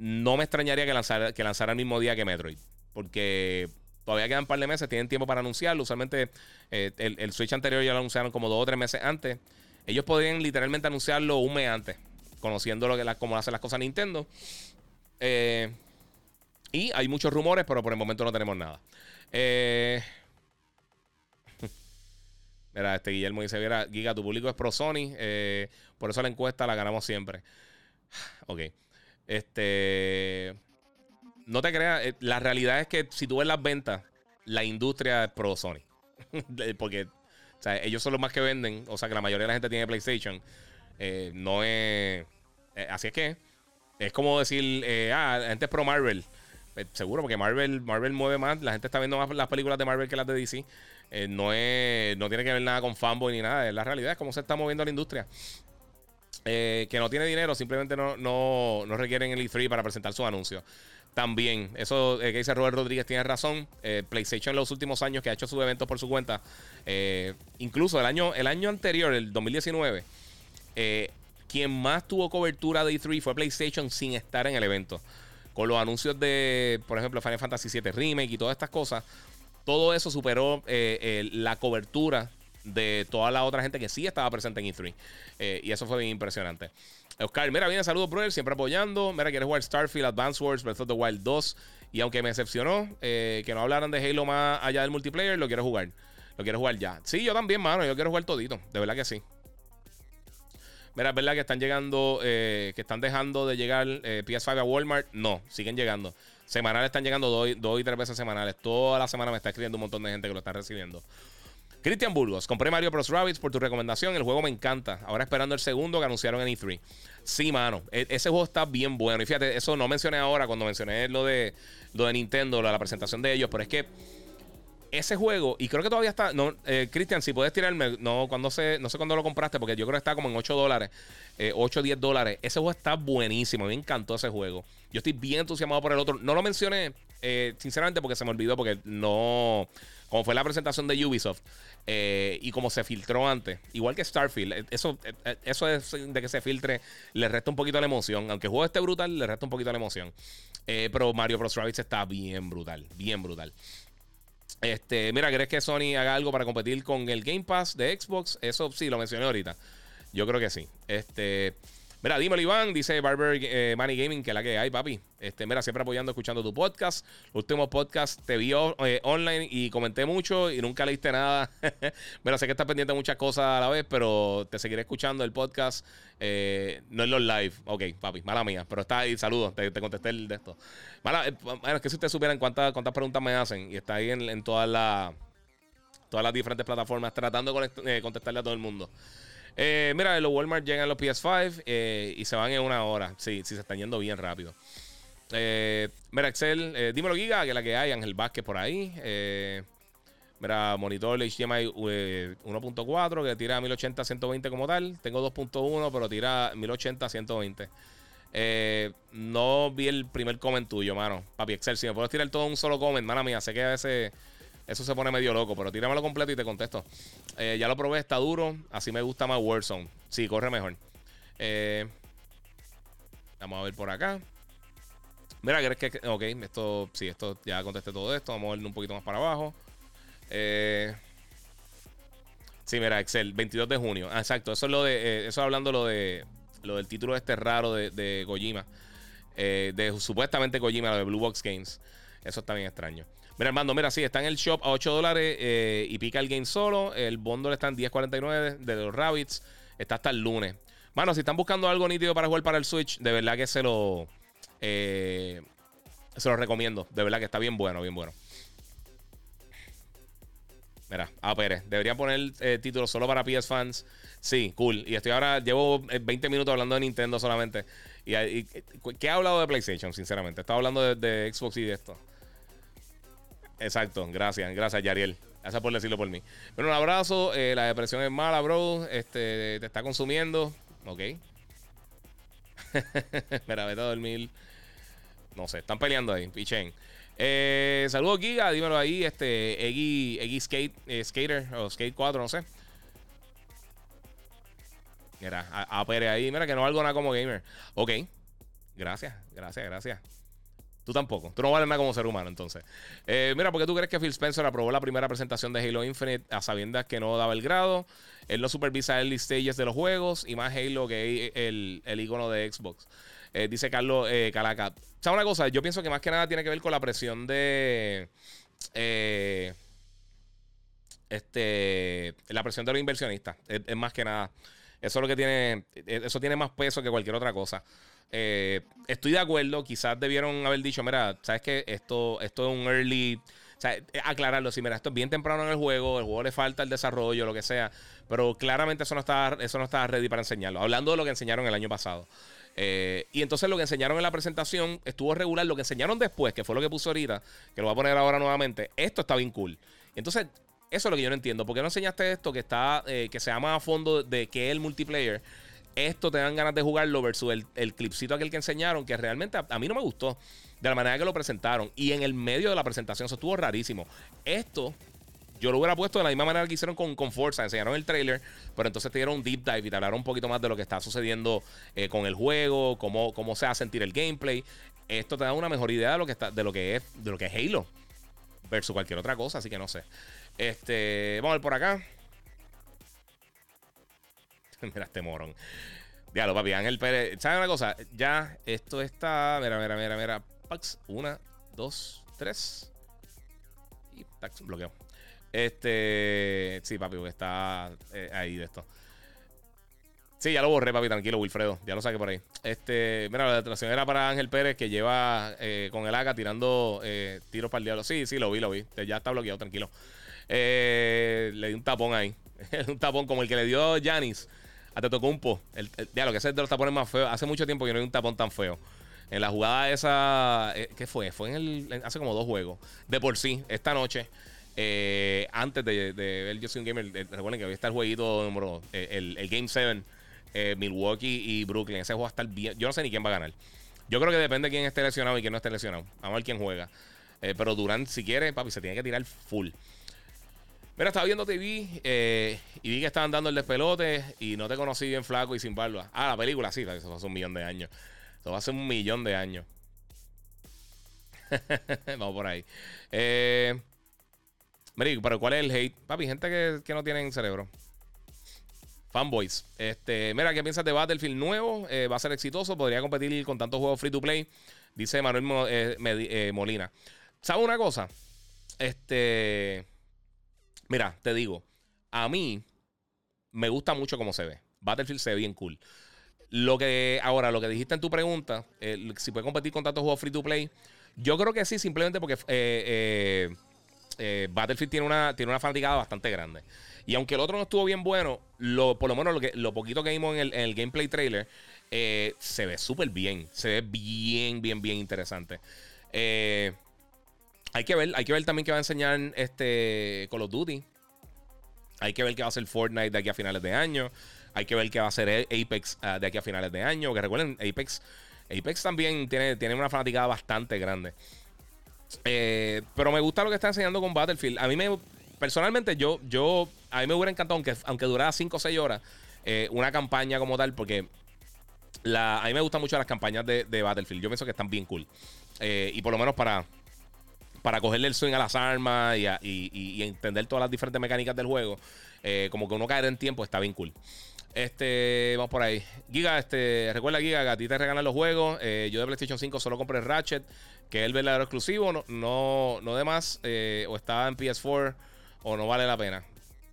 no me extrañaría que lanzara, que lanzara el mismo día que Metroid. Porque todavía quedan un par de meses, tienen tiempo para anunciarlo. Usualmente eh, el, Switch anterior ya lo anunciaron como dos o tres meses antes. Ellos podrían literalmente anunciarlo un mes antes, conociendo lo que la, cómo hacen las cosas Nintendo. Eh, y hay muchos rumores, pero por el momento no tenemos nada. Eh, mira, este Guillermo dice: Mira, Giga, tu público es pro Sony. Eh, por eso la encuesta la ganamos siempre. ok. Este. No te creas, eh, la realidad es que si tú ves las ventas, la industria es pro Sony. Porque ellos son los más que venden. O sea que la mayoría de la gente tiene PlayStation. no es. así es que. Es como decir, ah, la gente es pro Marvel. Eh, seguro, porque Marvel, Marvel mueve más. La gente está viendo más las películas de Marvel que las de DC. Eh, no, es, no tiene que ver nada con fanboy ni nada. Es la realidad, es cómo se está moviendo la industria. Eh, que no tiene dinero, simplemente no, no, no requieren el E3 para presentar sus anuncios. También, eso que dice Robert Rodríguez tiene razón. PlayStation en los últimos años que ha hecho sus eventos por su cuenta, incluso el año, el año anterior, el 2019, quien más tuvo cobertura de E3 fue PlayStation sin estar en el evento con los anuncios de, por ejemplo, Final Fantasy VII Remake y todas estas cosas, todo eso superó eh, eh, la cobertura de toda la otra gente que sí estaba presente en E3. Eh, y eso fue bien impresionante. Oscar, mira, viene, saludos, brother, siempre apoyando. Mira, quieres jugar Starfield, Advance Wars, Breath the Wild 2. Y aunque me decepcionó que no hablaran de Halo más allá del multiplayer, lo quiero jugar. Lo quiero jugar ya. Sí, yo también, mano. Yo quiero jugar todito. De verdad que sí. Mira, es verdad que están llegando, eh, que están dejando de llegar eh, PS5 a Walmart. No, siguen llegando. Semanales están llegando dos, y tres veces semanales. Toda la semana me está escribiendo un montón de gente que lo está recibiendo. Cristian Burgos, compré Mario Bros. Rabbids por tu recomendación. El juego me encanta. Ahora esperando el segundo que anunciaron en E3. Sí, mano. E, ese juego está bien bueno. Y fíjate, eso no mencioné ahora cuando mencioné lo de, lo de Nintendo, la presentación de ellos. Pero es que ese juego, y creo que todavía está. No, eh, Cristian, si puedes tirarme, no, cuando se, no sé cuándo lo compraste, porque yo creo que está como en 8 dólares, 8 o 10 dólares. Ese juego está buenísimo, me encantó ese juego. Yo estoy bien entusiasmado por el otro. No lo mencioné, eh, sinceramente, porque se me olvidó, porque no. Como fue la presentación de Ubisoft eh, y como se filtró antes, igual que Starfield, eso, eso es de que se filtre, le resta un poquito la emoción. Aunque el juego esté brutal, le resta un poquito la emoción. pero Mario Bros. Rabbids está bien brutal, bien brutal. Este, mira, ¿crees que Sony haga algo para competir con el Game Pass de Xbox? Eso sí, lo mencioné ahorita. Yo creo que sí. Este, Mira, dímelo, Iván, dice Barber eh, Money Gaming, que la que hay, papi. Este, mira, siempre apoyando, escuchando tu podcast. último podcast te vi eh, online y comenté mucho y nunca leíste nada. mira, sé que estás pendiente de muchas cosas a la vez, pero te seguiré escuchando el podcast. Eh, no en los live. Ok, papi, mala mía. Pero está ahí, saludos, te, contesté el de esto. Mala, bueno, es que si ustedes supieran cuántas, cuántas preguntas me hacen y está ahí en, todas las todas las diferentes plataformas tratando de contestarle a todo el mundo. Eh, mira, los Walmart llegan los PS5 eh, y se van en una hora. Sí, sí, se están yendo bien rápido. Eh, mira, Excel, eh, dímelo, Giga, que la que hay, Ángel Vázquez por ahí. mira, monitor HDMI 1.4 que tira 1080 120 como tal. Tengo 2.1, pero tira 1080 120. no vi el primer comment tuyo, mano. Papi, Excel, si me puedes tirar todo un solo comment, mano mía, sé que a veces eso se pone medio loco, pero tíramelo completo y te contesto. Eh, ya lo probé, está duro. Así me gusta más Warzone. Sí, corre mejor. Eh, vamos a ver por acá. Mira, ¿crees que.? Ok, esto. Sí, esto ya contesté todo esto. Vamos a verlo un poquito más para abajo. Eh, sí, mira, Excel, 22 de junio. Ah, exacto. Eso es lo de. eso hablando lo de. Lo del título este raro de, de Kojima. de supuestamente Kojima, lo de Blue Box Games. Eso está bien extraño. Mira, Armando, mira, sí, está en el shop a 8 dólares eh, y pica el game solo. El bundle está en 10.49 de los Rabbits. Está hasta el lunes. Mano, si están buscando algo nítido para jugar para el Switch, de verdad que se lo. Eh, se lo recomiendo. De verdad que está bien bueno, bien bueno. Mira, a Pérez. Deberían poner eh, título solo para PS fans. Sí, cool. Y estoy ahora, llevo 20 minutos hablando de Nintendo solamente. Y, ¿Qué ha hablado de PlayStation, sinceramente? Estaba hablando de Xbox y de esto. Exacto, gracias, gracias Yariel. Gracias por decirlo por mí. Bueno, un abrazo. Eh, la depresión es mala, bro. Este, te está consumiendo. Ok. Mira, vete a dormir. No sé, están peleando ahí, pichen. Eh, saludos, Giga. Dímelo ahí, este, Eggy, Skate, eh, Skater o Skate 4, no sé. Mira, a, Pere ahí. Mira, que no algo nada como gamer. Ok. Gracias, gracias, gracias. Tú tampoco. Tú no vales nada como ser humano, entonces. Eh, mira, ¿por qué tú crees que Phil Spencer aprobó la primera presentación de Halo Infinite a sabiendas que no daba el grado? Él no supervisa el stages de los juegos y más Halo que el, el icono de Xbox. Eh, dice Carlos eh, Calaca. ¿Sabes una cosa? Yo pienso que más que nada tiene que ver con la presión de. Eh, este. La presión de los inversionistas. Es, más que nada. Eso es lo que tiene. Eso tiene más peso que cualquier otra cosa. Estoy de acuerdo. Quizás debieron haber dicho: Mira, ¿sabes qué? Esto, esto es un early. O sea, aclararlo, si mira, esto es bien temprano en el juego, el juego le falta el desarrollo, lo que sea, pero claramente eso no está, eso no está ready para enseñarlo. Hablando de lo que enseñaron el año pasado. Eh, y entonces lo que enseñaron en la presentación estuvo regular. Lo que enseñaron después, que fue lo que puso ahorita, que lo voy a poner ahora nuevamente, esto está bien cool. Entonces, eso es lo que yo no entiendo. ¿Por qué no enseñaste esto que está, eh, que se llama a fondo de que es el multiplayer? Esto te dan ganas de jugarlo versus el, el clipcito aquel que enseñaron, que realmente a, mí no me gustó de la manera que lo presentaron. Y en el medio de la presentación, eso estuvo rarísimo. Esto yo lo hubiera puesto de la misma manera que hicieron con, con Forza. Enseñaron el trailer, pero entonces te dieron un deep dive y te hablaron un poquito más de lo que está sucediendo eh, con el juego, cómo, cómo se va a sentir el gameplay. Esto te da una mejor idea de lo que, está, de lo que, es, de lo que es Halo versus cualquier otra cosa, así que no sé. Este, vamos a ver por acá. Mira este morón. Diablo, papi, Ángel Pérez. ¿Sabes una cosa? Ya, esto está. Mira, mira, mira, mira. Pax. Una, dos, tres. Y tax, bloqueo. Este. Sí, papi, porque está eh, ahí de esto. Sí, ya lo borré, papi, tranquilo, Wilfredo. Ya lo saqué por ahí. Este, mira, la detracción era para Ángel Pérez, que lleva eh, con el AK tirando eh, tiros para el diablo. Sí, sí, lo vi, lo vi. Ya está bloqueado, tranquilo. le di un tapón ahí. un tapón como el que le dio Janis a Tetocumpo. El, el, diablo, que ese es de los tapones más feos. Hace mucho tiempo que no hay un tapón tan feo. En la jugada esa. ¿Qué fue? Fue en el. Hace como dos juegos. De por sí, esta noche. Eh, antes de, ver Yo soy un gamer, eh, recuerden que hoy está el jueguito número, eh, el, Game 7, Milwaukee y Brooklyn. Ese juego va a estar bien. Yo no sé ni quién va a ganar. Yo creo que depende de quién esté lesionado y quién no esté lesionado. Vamos a ver quién juega. pero Durant, si quiere, papi, se tiene que tirar full. Mira, estaba viendo TV y vi que estaban dando el despelote y no te conocí bien flaco y sin barba. Ah, la película, sí, eso hace un millón de años. Eso ser un millón de años. Vamos por ahí. Eh, pero ¿cuál es el hate? Papi, gente que, no tienen cerebro. Fanboys. Este, mira, ¿qué piensas de Battlefield nuevo? Eh, ¿Va a ser exitoso? ¿Podría competir con tantos juegos free to play? Dice Manuel eh, eh, Molina. ¿Sabes una cosa? Este. Mira, te digo. A mí me gusta mucho cómo se ve. Battlefield se ve bien cool. Lo que. Ahora, lo que dijiste en tu pregunta, si puede competir con tantos juegos free to play. Yo creo que sí, simplemente porque. Eh, Battlefield tiene una, tiene una fanaticada bastante grande. Y aunque el otro no estuvo bien bueno, lo, por lo menos lo, que, lo poquito que vimos en el, gameplay trailer, eh, se ve súper bien. Se ve bien, bien, bien interesante. Eh, hay que ver, hay que ver también qué va a enseñar este Call of Duty. Hay que ver qué va a hacer Fortnite de aquí a finales de año. Hay que ver qué va a hacer Apex ah, de aquí a finales de año. Que recuerden, Apex, Apex también tiene, tiene una fanaticada bastante grande. Eh, pero me gusta lo que está enseñando con Battlefield. A mí me. Personalmente, yo. yo a mí me hubiera encantado, aunque, aunque durara 5 o 6 horas, eh, una campaña como tal, porque. A mí me gustan mucho las campañas de, Battlefield. Yo pienso que están bien cool. Eh, y por lo menos para. Para cogerle el swing a las armas y, entender todas las diferentes mecánicas del juego. como que uno caer en tiempo está bien cool. Este, vamos por ahí. Giga, este, recuerda, Giga, que a ti te regalan los juegos. yo de PlayStation 5 solo compré Ratchet que es el verdadero exclusivo, no, no, no de más, eh, o está en PS4 o no vale la pena.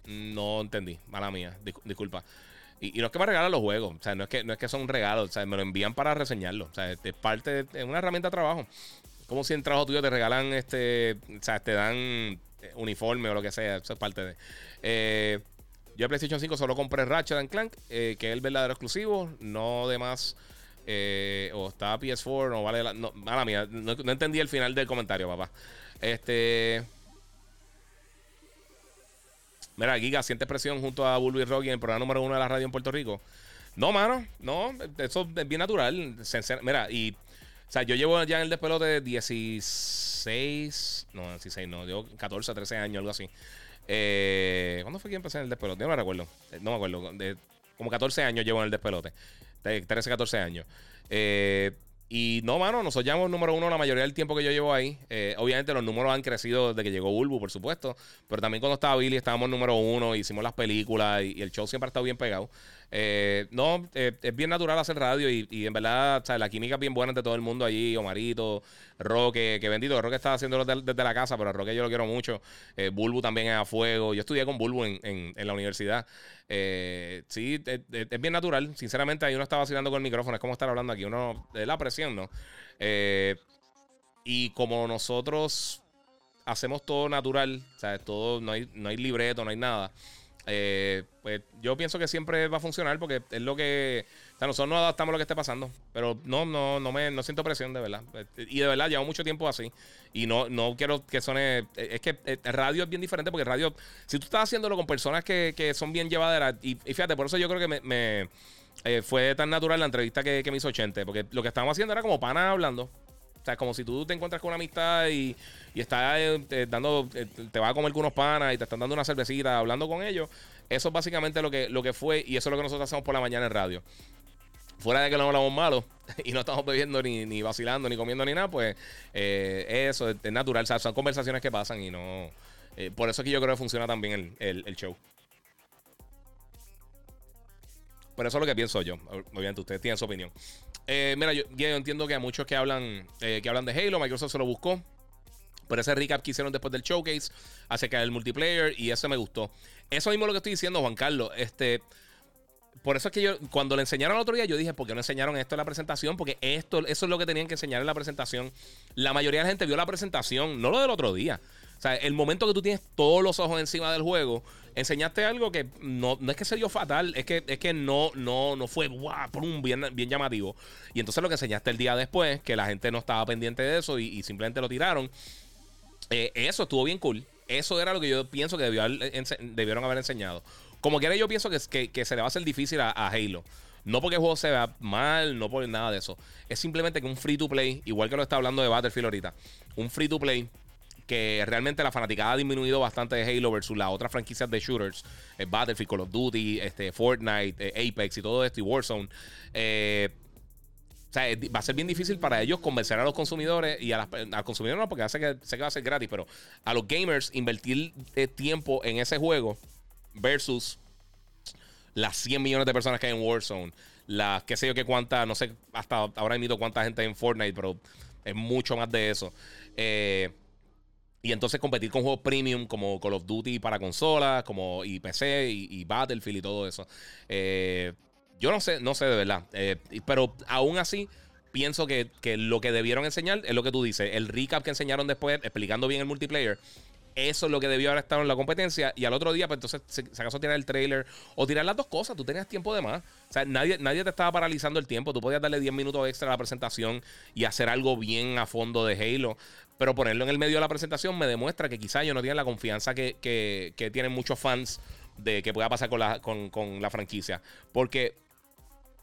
No entendí, mala mía, disculpa. Y, no es que me regalan los juegos, o sea, no es que, no es que son regalos, o sea, me lo envían para reseñarlo, o sea, es parte de una herramienta de trabajo. Como si en trabajo tuyo te regalan, este, o sea, te dan uniforme o lo que sea, eso es parte de. Eh, yo en PlayStation 5 solo compré Ratchet Clank, eh, que es el verdadero exclusivo, no de más eh, o está PS4, no vale la. Mala mía, no, entendí el final del comentario, papá. Este. Mira, Giga, ¿sientes presión junto a Bulby Rocky en el programa número uno de la radio en Puerto Rico? No, mano, no, eso es bien natural. Mira, y. O sea, yo llevo ya en el despelote 16. No, 16, no, yo 14, 13 años, algo así. Eh, ¿Cuándo fue que empecé en el despelote? Yo no me recuerdo. No me acuerdo. como 14 años llevo en el despelote. 13, 14 años. Eh, y no, mano, nosotros llevamos número uno la mayoría del tiempo que yo llevo ahí. Eh, obviamente los números han crecido desde que llegó Bulbu, por supuesto. Pero también cuando estaba Billy estábamos número uno, hicimos las películas y, el show siempre ha estado bien pegado. Eh, no, eh, es bien natural hacer radio y, en verdad, la química es bien buena entre todo el mundo allí. Omarito, Roque, que bendito, Roque estaba haciéndolo desde, la casa, pero a Roque yo lo quiero mucho. Bulbu también es a fuego. Yo estudié con Bulbu en, la universidad. sí, es, bien natural. Sinceramente, ahí uno está vacilando con el micrófono. Es como estar hablando aquí. Uno, de la presión, ¿no? y como nosotros hacemos todo natural, o todo, no hay, no hay libreto, no hay nada. Eh, pues yo pienso que siempre va a funcionar porque es lo que. O nosotros no adaptamos lo que esté pasando. Pero no, no, no me no siento presión de verdad. Y de verdad, llevo mucho tiempo así. Y no, no quiero que suene. Es que eh, radio es bien diferente porque radio. Si tú estás haciéndolo con personas que, que son bien llevaderas. Y, fíjate, por eso yo creo que me. Eh, fue tan natural la entrevista que, que me hizo Chente. Porque lo que estábamos haciendo era como pana hablando sea, como si tú te encuentras con una amistad y, y estás eh, dando, eh, te vas a comer con unos panas y te están dando una cervecita hablando con ellos. Eso es básicamente lo que, lo que fue y eso es lo que nosotros hacemos por la mañana en radio. Fuera de que no hablamos malo y no estamos bebiendo ni, ni vacilando ni comiendo ni nada, pues eh, eso es, natural. Son conversaciones que pasan y no. por eso es que yo creo que funciona también el, el show. Pero eso es lo que pienso yo. Obviamente, ustedes tienen su opinión. Eh, mira, yo, entiendo que hay muchos que hablan, eh, que hablan de Halo. Microsoft se lo buscó. Pero ese recap que hicieron después del showcase acerca del multiplayer y ese me gustó. Eso mismo es lo que estoy diciendo, Juan Carlos. Este, por eso es que yo, cuando le enseñaron el otro día, yo dije, ¿por qué no enseñaron esto en la presentación? Porque esto, eso es lo que tenían que enseñar en la presentación. La mayoría de la gente vio la presentación, no lo del otro día. O sea, el momento que tú tienes todos los ojos encima del juego, enseñaste algo que no, no es que se dio fatal, es que, es que no, no, no fue un bien, bien llamativo. Y entonces lo que enseñaste el día después, que la gente no estaba pendiente de eso y, simplemente lo tiraron, eh, eso estuvo bien cool. Eso era lo que yo pienso que debieron haber enseñado. Como quiera, yo pienso que, que, se le va a hacer difícil a, a Halo. No porque el juego se vea mal, no por nada de eso. Es simplemente que un free to play, igual que lo está hablando de Battlefield ahorita, un free to play que realmente la fanaticada ha disminuido bastante de Halo versus las otras franquicias de shooters, eh, Battlefield, Call of Duty, este, Fortnite, eh, Apex y todo esto, y Warzone. Eh, o sea, va a ser bien difícil para ellos convencer a los consumidores y a las, al consumidor no, porque hace que, sé que va a ser gratis, pero a los gamers invertir tiempo en ese juego versus las 100 millones de personas que hay en Warzone, las qué sé yo qué cuánta, no sé hasta ahora mismo cuánta gente hay en Fortnite, pero es mucho más de eso. Eh, y entonces competir con juegos premium como Call of Duty para consolas, como y PC y, Battlefield y todo eso. Eh, yo no sé, no sé de verdad. Eh, pero aún así, pienso que, que, lo que debieron enseñar es lo que tú dices. El recap que enseñaron después, explicando bien el multiplayer. Eso es lo que debió haber estado en la competencia. Y al otro día, pues entonces, si acaso tirar el trailer o tirar las dos cosas, tú tenías tiempo de más. O sea, nadie, nadie te estaba paralizando el tiempo. Tú podías darle 10 minutos extra a la presentación y hacer algo bien a fondo de Halo. Pero ponerlo en el medio de la presentación me demuestra que quizá ellos no tienen la confianza que, tienen muchos fans de que pueda pasar con la, con, la franquicia. Porque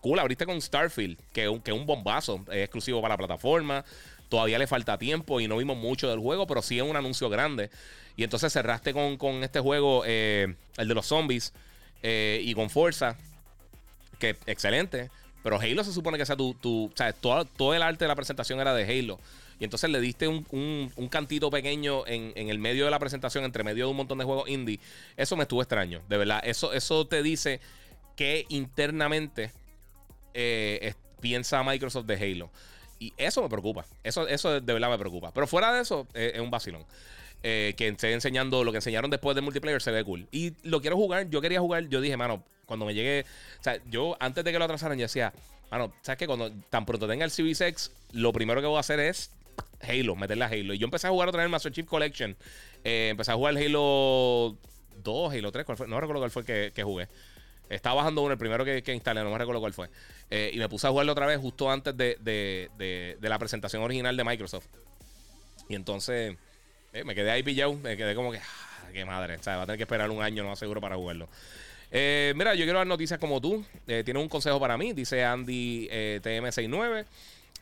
cool, abriste con Starfield, que es un, un bombazo, es exclusivo para la plataforma. Todavía le falta tiempo y no vimos mucho del juego, pero sí es un anuncio grande. Y entonces cerraste con, este juego, eh, el de los zombies, eh, y con Forza, que excelente. Pero Halo se supone que sea tu. tu o sea, todo, todo, el arte de la presentación era de Halo. Y entonces le diste un, cantito pequeño en, el medio de la presentación, entre medio de un montón de juegos indie. Eso me estuvo extraño, de verdad. Eso, eso te dice que internamente eh, piensa Microsoft de Halo. Y eso me preocupa. Eso, eso de verdad me preocupa. Pero fuera de eso, eh, es un vacilón. Eh, que esté enseñando lo que enseñaron después del multiplayer se ve cool. Y lo quiero jugar. Yo quería jugar. Yo dije, mano, cuando me llegue. O sea, yo antes de que lo atrasaran, yo decía, mano, ¿sabes qué? Cuando tan pronto tenga el Series X, lo primero que voy a hacer es Halo, meterle a Halo. Y yo empecé a jugar otra vez el Master Chief Collection. Eh, empecé a jugar Halo 2, Halo 3, no recuerdo cuál fue el que, jugué. Estaba bajando uno, el primero que, instalé, no me recuerdo cuál fue. Eh, y me puse a jugarlo otra vez justo antes de, la presentación original de Microsoft. Y entonces eh, me quedé ahí pillado, me quedé como que, ah, qué madre, o sea, va a tener que esperar un año, no seguro para jugarlo. mira, yo quiero dar noticias como tú. tienes un consejo para mí, dice Andy TM69.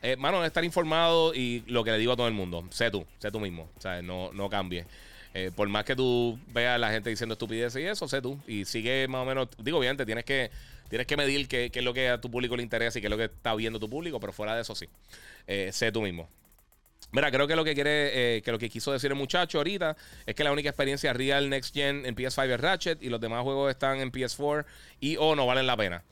Eh, mano, estar informado y lo que le digo a todo el mundo. Sé tú, sé tú mismo. O sea, no, no cambies. Eh, por más que tú veas a la gente diciendo estupideces y eso, sé tú. Y sigue más o menos. Digo, obviamente, tienes que, tienes que medir qué, es lo que a tu público le interesa y qué es lo que está viendo tu público, pero fuera de eso sí. Eh, sé tú mismo. Mira, creo que lo que quiere, eh, que lo que quiso decir el muchacho ahorita es que la única experiencia real next gen en PS5 es Ratchet y los demás juegos están en PS4 y o no valen la pena.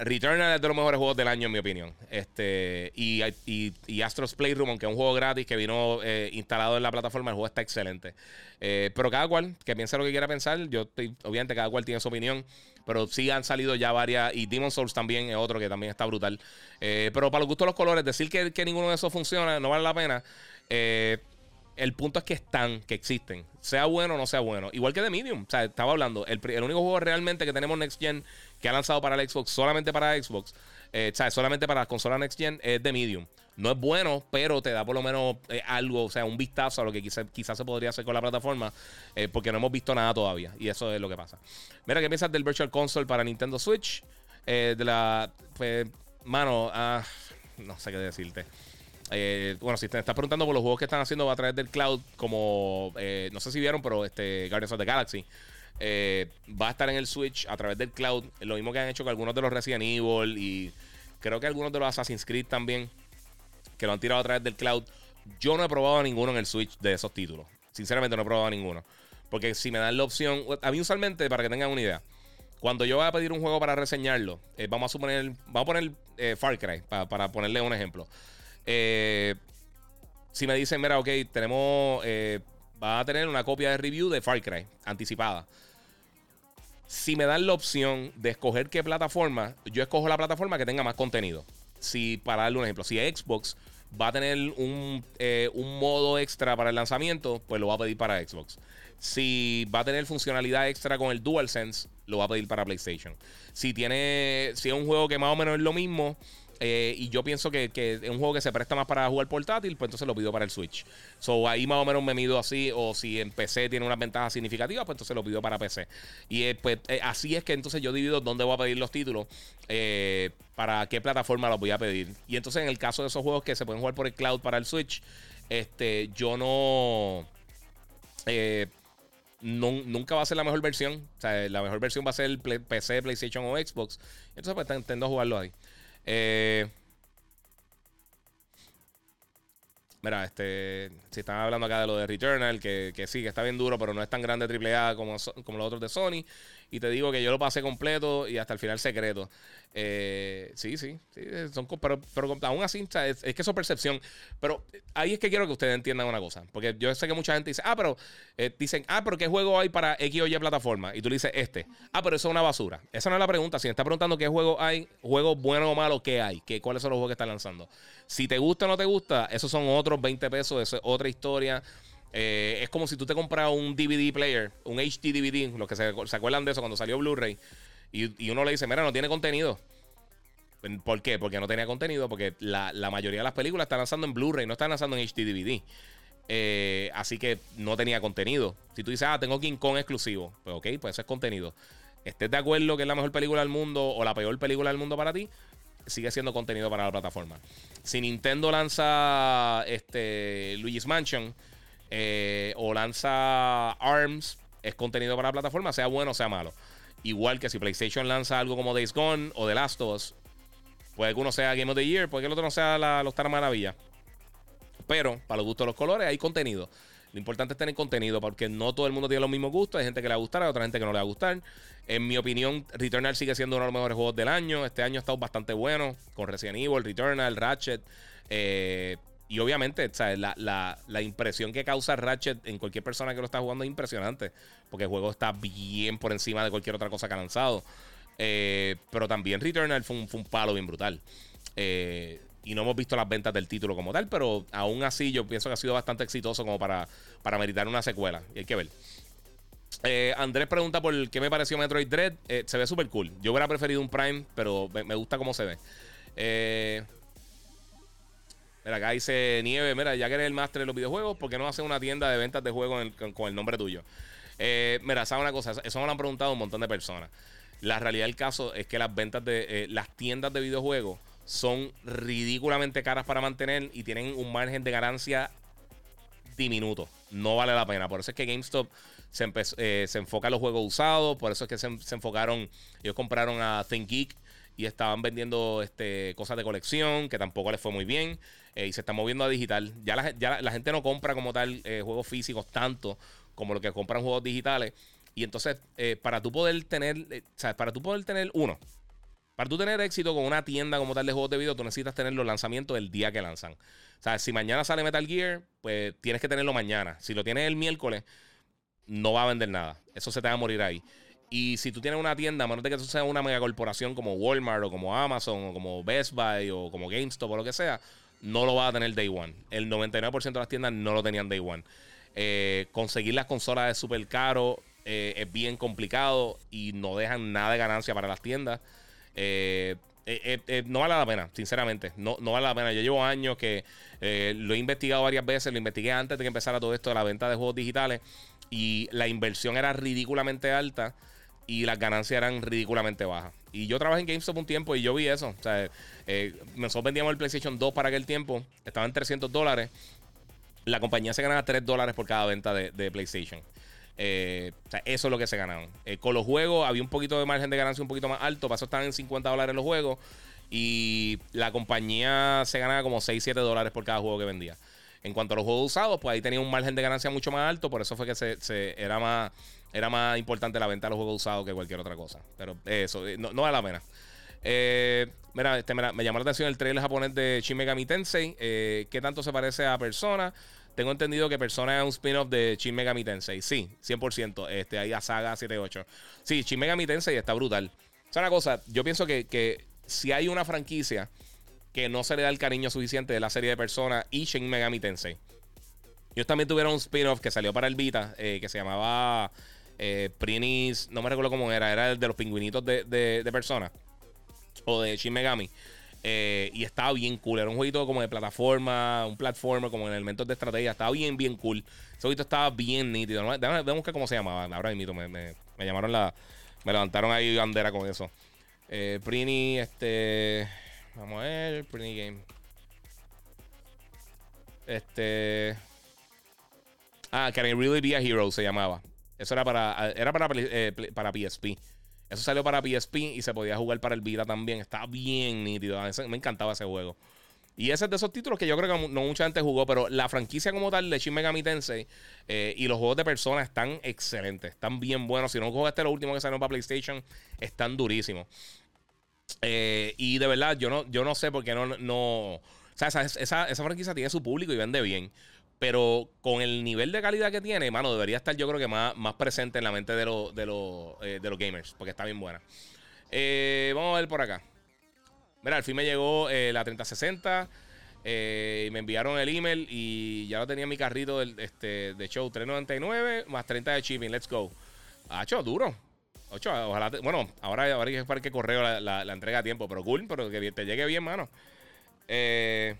Returnal es de los mejores juegos del año, en mi opinión. Este, y, y, Astro's Playroom, aunque es un juego gratis que vino eh, instalado en la plataforma, el juego está excelente. Eh, pero cada cual que piense lo que quiera pensar, yo estoy, obviamente cada cual tiene su opinión. Pero sí han salido ya varias. Y Demon Souls también es otro que también está brutal. Eh, pero para los gustos de los colores, decir que, ninguno de esos funciona no vale la pena. el punto es que están, que existen. Sea bueno o no sea bueno. Igual que de Medium. O sea, estaba hablando. El, el único juego realmente que tenemos Next Gen que ha lanzado para el Xbox, solamente para Xbox, eh, solamente para las consolas Next Gen, es de Medium. No es bueno, pero te da por lo menos eh, algo, o sea, un vistazo a lo que quizás se podría hacer con la plataforma, eh, porque no hemos visto nada todavía. Y eso es lo que pasa. Mira, ¿qué piensas del Virtual Console para Nintendo Switch? de la. Pues, mano, ah, no sé qué decirte. bueno, si te estás preguntando por los juegos que están haciendo a través del cloud, como no sé si vieron, pero este Guardians of the Galaxy eh, va a estar en el Switch a través del cloud. Lo mismo que han hecho con algunos de los Resident Evil y creo que algunos de los Assassin's Creed también, que lo han tirado a través del cloud. Yo no he probado ninguno en el Switch de esos títulos. Sinceramente no he probado ninguno. Porque si me dan la opción, a mí usualmente, para que tengan una idea, cuando yo voy a pedir un juego para reseñarlo, eh, vamos a suponer, vamos a poner eh, Far Cry, para, ponerle un ejemplo. si me dicen, mira, ok, tenemos, va a tener una copia de review de Far Cry anticipada si me dan la opción de escoger qué plataforma, yo escojo la plataforma que tenga más contenido. Si, para darle un ejemplo, si Xbox va a tener un, eh, un, modo extra para el lanzamiento, pues lo va a pedir para Xbox. Si va a tener funcionalidad extra con el DualSense, lo va a pedir para PlayStation. Si tiene, si es un juego que más o menos es lo mismo, eh, y yo pienso que, es un juego que se presta más para jugar portátil, pues entonces lo pido para el Switch. So ahí más o menos me mido así. O si en PC tiene una ventaja significativa, pues entonces lo pido para PC. Y eh, pues eh, así es que entonces yo divido dónde voy a pedir los títulos. para qué plataforma los voy a pedir. Y entonces en el caso de esos juegos que se pueden jugar por el cloud para el Switch, este, yo no. nunca va a ser la mejor versión. O sea, la mejor versión va a ser el PC, PlayStation o Xbox. Entonces, pues intento jugarlo ahí. Eh, mira, este. Si están hablando acá de lo de Returnal, que, que sí, que está bien duro, pero no es tan grande AAA como, como los otros de Sony. Y te digo que yo lo pasé completo y hasta el final secreto. Eh, sí, sí, son, pero, pero, aún así, es, que eso es percepción. Pero ahí es que quiero que ustedes entiendan una cosa. Porque yo sé que mucha gente dice, ah, pero eh, dicen, ah, pero ¿qué juego hay para X o Y plataforma? Y tú dices, este. Ah, pero eso es una basura. Esa no es la pregunta. Si me está preguntando qué juego hay, juego bueno o malo, ¿qué hay? ¿Qué, ¿Cuáles son los juegos que están lanzando? Si te gusta o no te gusta, esos son otros 20 pesos, eso es otra historia. Eh, es como si tú te compras un DVD player, un HD DVD, los que se, acuerdan de eso cuando salió Blu-ray, y, uno le dice, mira, no tiene contenido. ¿Por qué? Porque no tenía contenido, porque la, mayoría de las películas están lanzando en Blu-ray, no están lanzando en HD DVD. Eh, así que no tenía contenido. Si tú dices, ah, tengo King Kong exclusivo, pues ok, pues eso es contenido. Estés de acuerdo que es la mejor película del mundo o la peor película del mundo para ti, sigue siendo contenido para la plataforma. Si Nintendo lanza este Luigi's Mansion, eh, o lanza ARMS, es contenido para la plataforma, sea bueno o sea malo. Igual que si PlayStation lanza algo como Days Gone o The Last of Us, puede que uno sea Game of the Year, puede que el otro no sea los Tar Maravilla. Pero, para los gustos de los colores, hay contenido. Lo importante es tener contenido, porque no todo el mundo tiene los mismos gustos. Hay gente que le va a gustar, hay otra gente que no le va a gustar. En mi opinión, Returnal sigue siendo uno de los mejores juegos del año. Este año ha estado bastante bueno, con Resident Evil, Returnal, Ratchet. Eh, y obviamente, La, impresión que causa Ratchet en cualquier persona que lo está jugando es impresionante. Porque el juego está bien por encima de cualquier otra cosa que ha lanzado. Eh, pero también Returnal fue un, palo bien brutal. Eh, y no hemos visto las ventas del título como tal, pero aún así yo pienso que ha sido bastante exitoso como para, para meritar una secuela. Y hay que ver. Eh, Andrés pregunta por qué me pareció Metroid Dread. se ve súper cool. Yo hubiera preferido un Prime, pero me, me gusta cómo se ve. Eh, Mira, acá dice Nieve, mira, ya que eres el máster de los videojuegos, ¿por qué no haces una tienda de ventas de juegos con, el nombre tuyo? Eh, mira, ¿sabes una cosa? Eso me lo han preguntado un montón de personas. La realidad del caso es que las ventas de eh, las tiendas de videojuegos son ridículamente caras para mantener y tienen un margen de ganancia diminuto. No vale la pena. Por eso es que GameStop se, eh, se enfoca en los juegos usados. Por eso es que se, enfocaron. Ellos compraron a ThinkGeek y estaban vendiendo este, cosas de colección que tampoco les fue muy bien. Eh, y se están moviendo a digital. Ya la, ya la, gente no compra como tal eh, juegos físicos tanto como lo que compran juegos digitales. Y entonces, para tú poder tener, ¿sabes? Para tú poder tener uno, para tú tener éxito con una tienda como tal de juegos de video, tú necesitas tener los lanzamientos el día que lanzan. O sea, si mañana sale Metal Gear, pues tienes que tenerlo mañana. Si lo tienes el miércoles, no va a vender nada. Eso se te va a morir ahí. Y si tú tienes una tienda, a menos de que tú seas una megacorporación como Walmart o como Amazon o como Best Buy o como GameStop o lo que sea, no lo va a tener Day One. El 99% de las tiendas no lo tenían Day One. Eh, conseguir las consolas es súper caro, eh, es bien complicado y no dejan nada de ganancia para las tiendas. Eh, no vale la pena, sinceramente. No, no vale la pena. Yo llevo años que lo he investigado varias veces. Lo investigué antes de que empezara todo esto de la venta de juegos digitales. Y la inversión era ridículamente alta y las ganancias eran ridículamente bajas. Y yo trabajé en GameStop un tiempo y yo vi eso. O sea, nosotros vendíamos el PlayStation 2 para aquel tiempo. Estaba en 300 dólares. La compañía se ganaba 3 dólares por cada venta de PlayStation. Eh, o sea, eso es lo que se ganaban. Eh, con los juegos había un poquito de margen de ganancia un poquito más alto. Pasó estaban en 50 dólares los juegos. Y la compañía se ganaba como 6, 7 dólares por cada juego que vendía. En cuanto a los juegos usados, pues ahí tenía un margen de ganancia mucho más alto. Por eso fue que se, era, más, era más importante la venta de los juegos usados que cualquier otra cosa. Pero eso, eh, no, vale la pena. mira, este, me llamó la atención el trailer japonés de Shin Megami Tensei. ¿Qué tanto se parece a Persona? Tengo entendido que Persona es un spin-off de Shin Megami Tensei. Sí, 100%. Este, ahí a Saga 78. Sí, Shin Megami Tensei está brutal. O sea, una cosa, yo pienso que, si hay una franquicia que no se le da el cariño suficiente de la serie de Persona y Shin Megami Tensei. Ellos también tuvieron un spin-off que salió para el Vita, eh, que se llamaba eh, Prinis, no me recuerdo cómo era, era el de los pingüinitos de, de, de Persona o de Shin Megami. Eh, y estaba bien cool. Era un jueguito como de plataforma, un platformer como en elementos de estrategia. Estaba bien, bien cool. Ese jueguito estaba bien nítido. Déjame, buscar cómo se llamaba. Ahora mismo me, me, llamaron la. Me levantaron ahí bandera con eso. Eh, Prini, este. Vamos a ver. Prini Game. Este. Ah, Can I Really Be a Hero se llamaba. Eso era para. Era para, eh, para PSP. Eso salió para PSP y se podía jugar para el Vita también. Estaba bien nítido. Me encantaba ese juego. Y ese es de esos títulos que yo creo que no mucha gente jugó, pero la franquicia como tal de Shin Megami Tensei eh, y los juegos de persona están excelentes, están bien buenos. Si no jugaste lo último que salió para PlayStation, están durísimos. Eh, y de verdad, yo no, yo no sé por qué no. no o sea, esa, esa, franquicia tiene su público y vende bien. Pero con el nivel de calidad que tiene, mano, debería estar yo creo que más, más presente en la mente de, de, eh, de los gamers, porque está bien buena. Eh, vamos a ver por acá. Mira, al fin me llegó eh, la 3060. y me enviaron el email y ya lo tenía en mi carrito del, este, de show 399 más 30 de shipping. Let's go. Hacho, duro. Ocho, ojalá bueno, ahora, ahora hay que esperar que correo la, entrega a tiempo, pero cool, pero que te llegue bien, mano. Eh,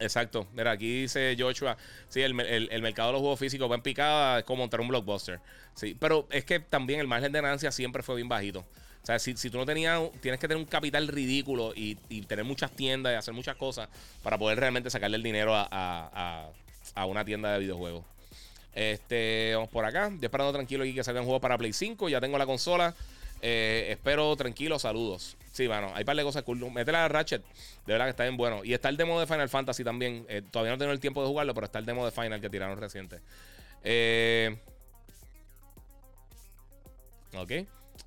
Exacto. Mira, aquí dice Joshua. Sí, el, mercado de los juegos físicos va en picada, es como montar un blockbuster. Sí, pero es que también el margen de ganancia siempre fue bien bajito. O sea, si, tú no tenías, tienes que tener un capital ridículo y, tener muchas tiendas y hacer muchas cosas para poder realmente sacarle el dinero a, una tienda de videojuegos. Este, vamos por acá. Yo esperando tranquilo aquí que salga un juego para Play 5. Ya tengo la consola. Eh, espero tranquilo, saludos. Sí, bueno, hay par de cosas cool. Métela a Ratchet, de verdad que está bien bueno. Y está el demo de Final Fantasy también. Eh, todavía no tengo el tiempo de jugarlo, pero está el demo de Final que tiraron reciente. Eh, ok.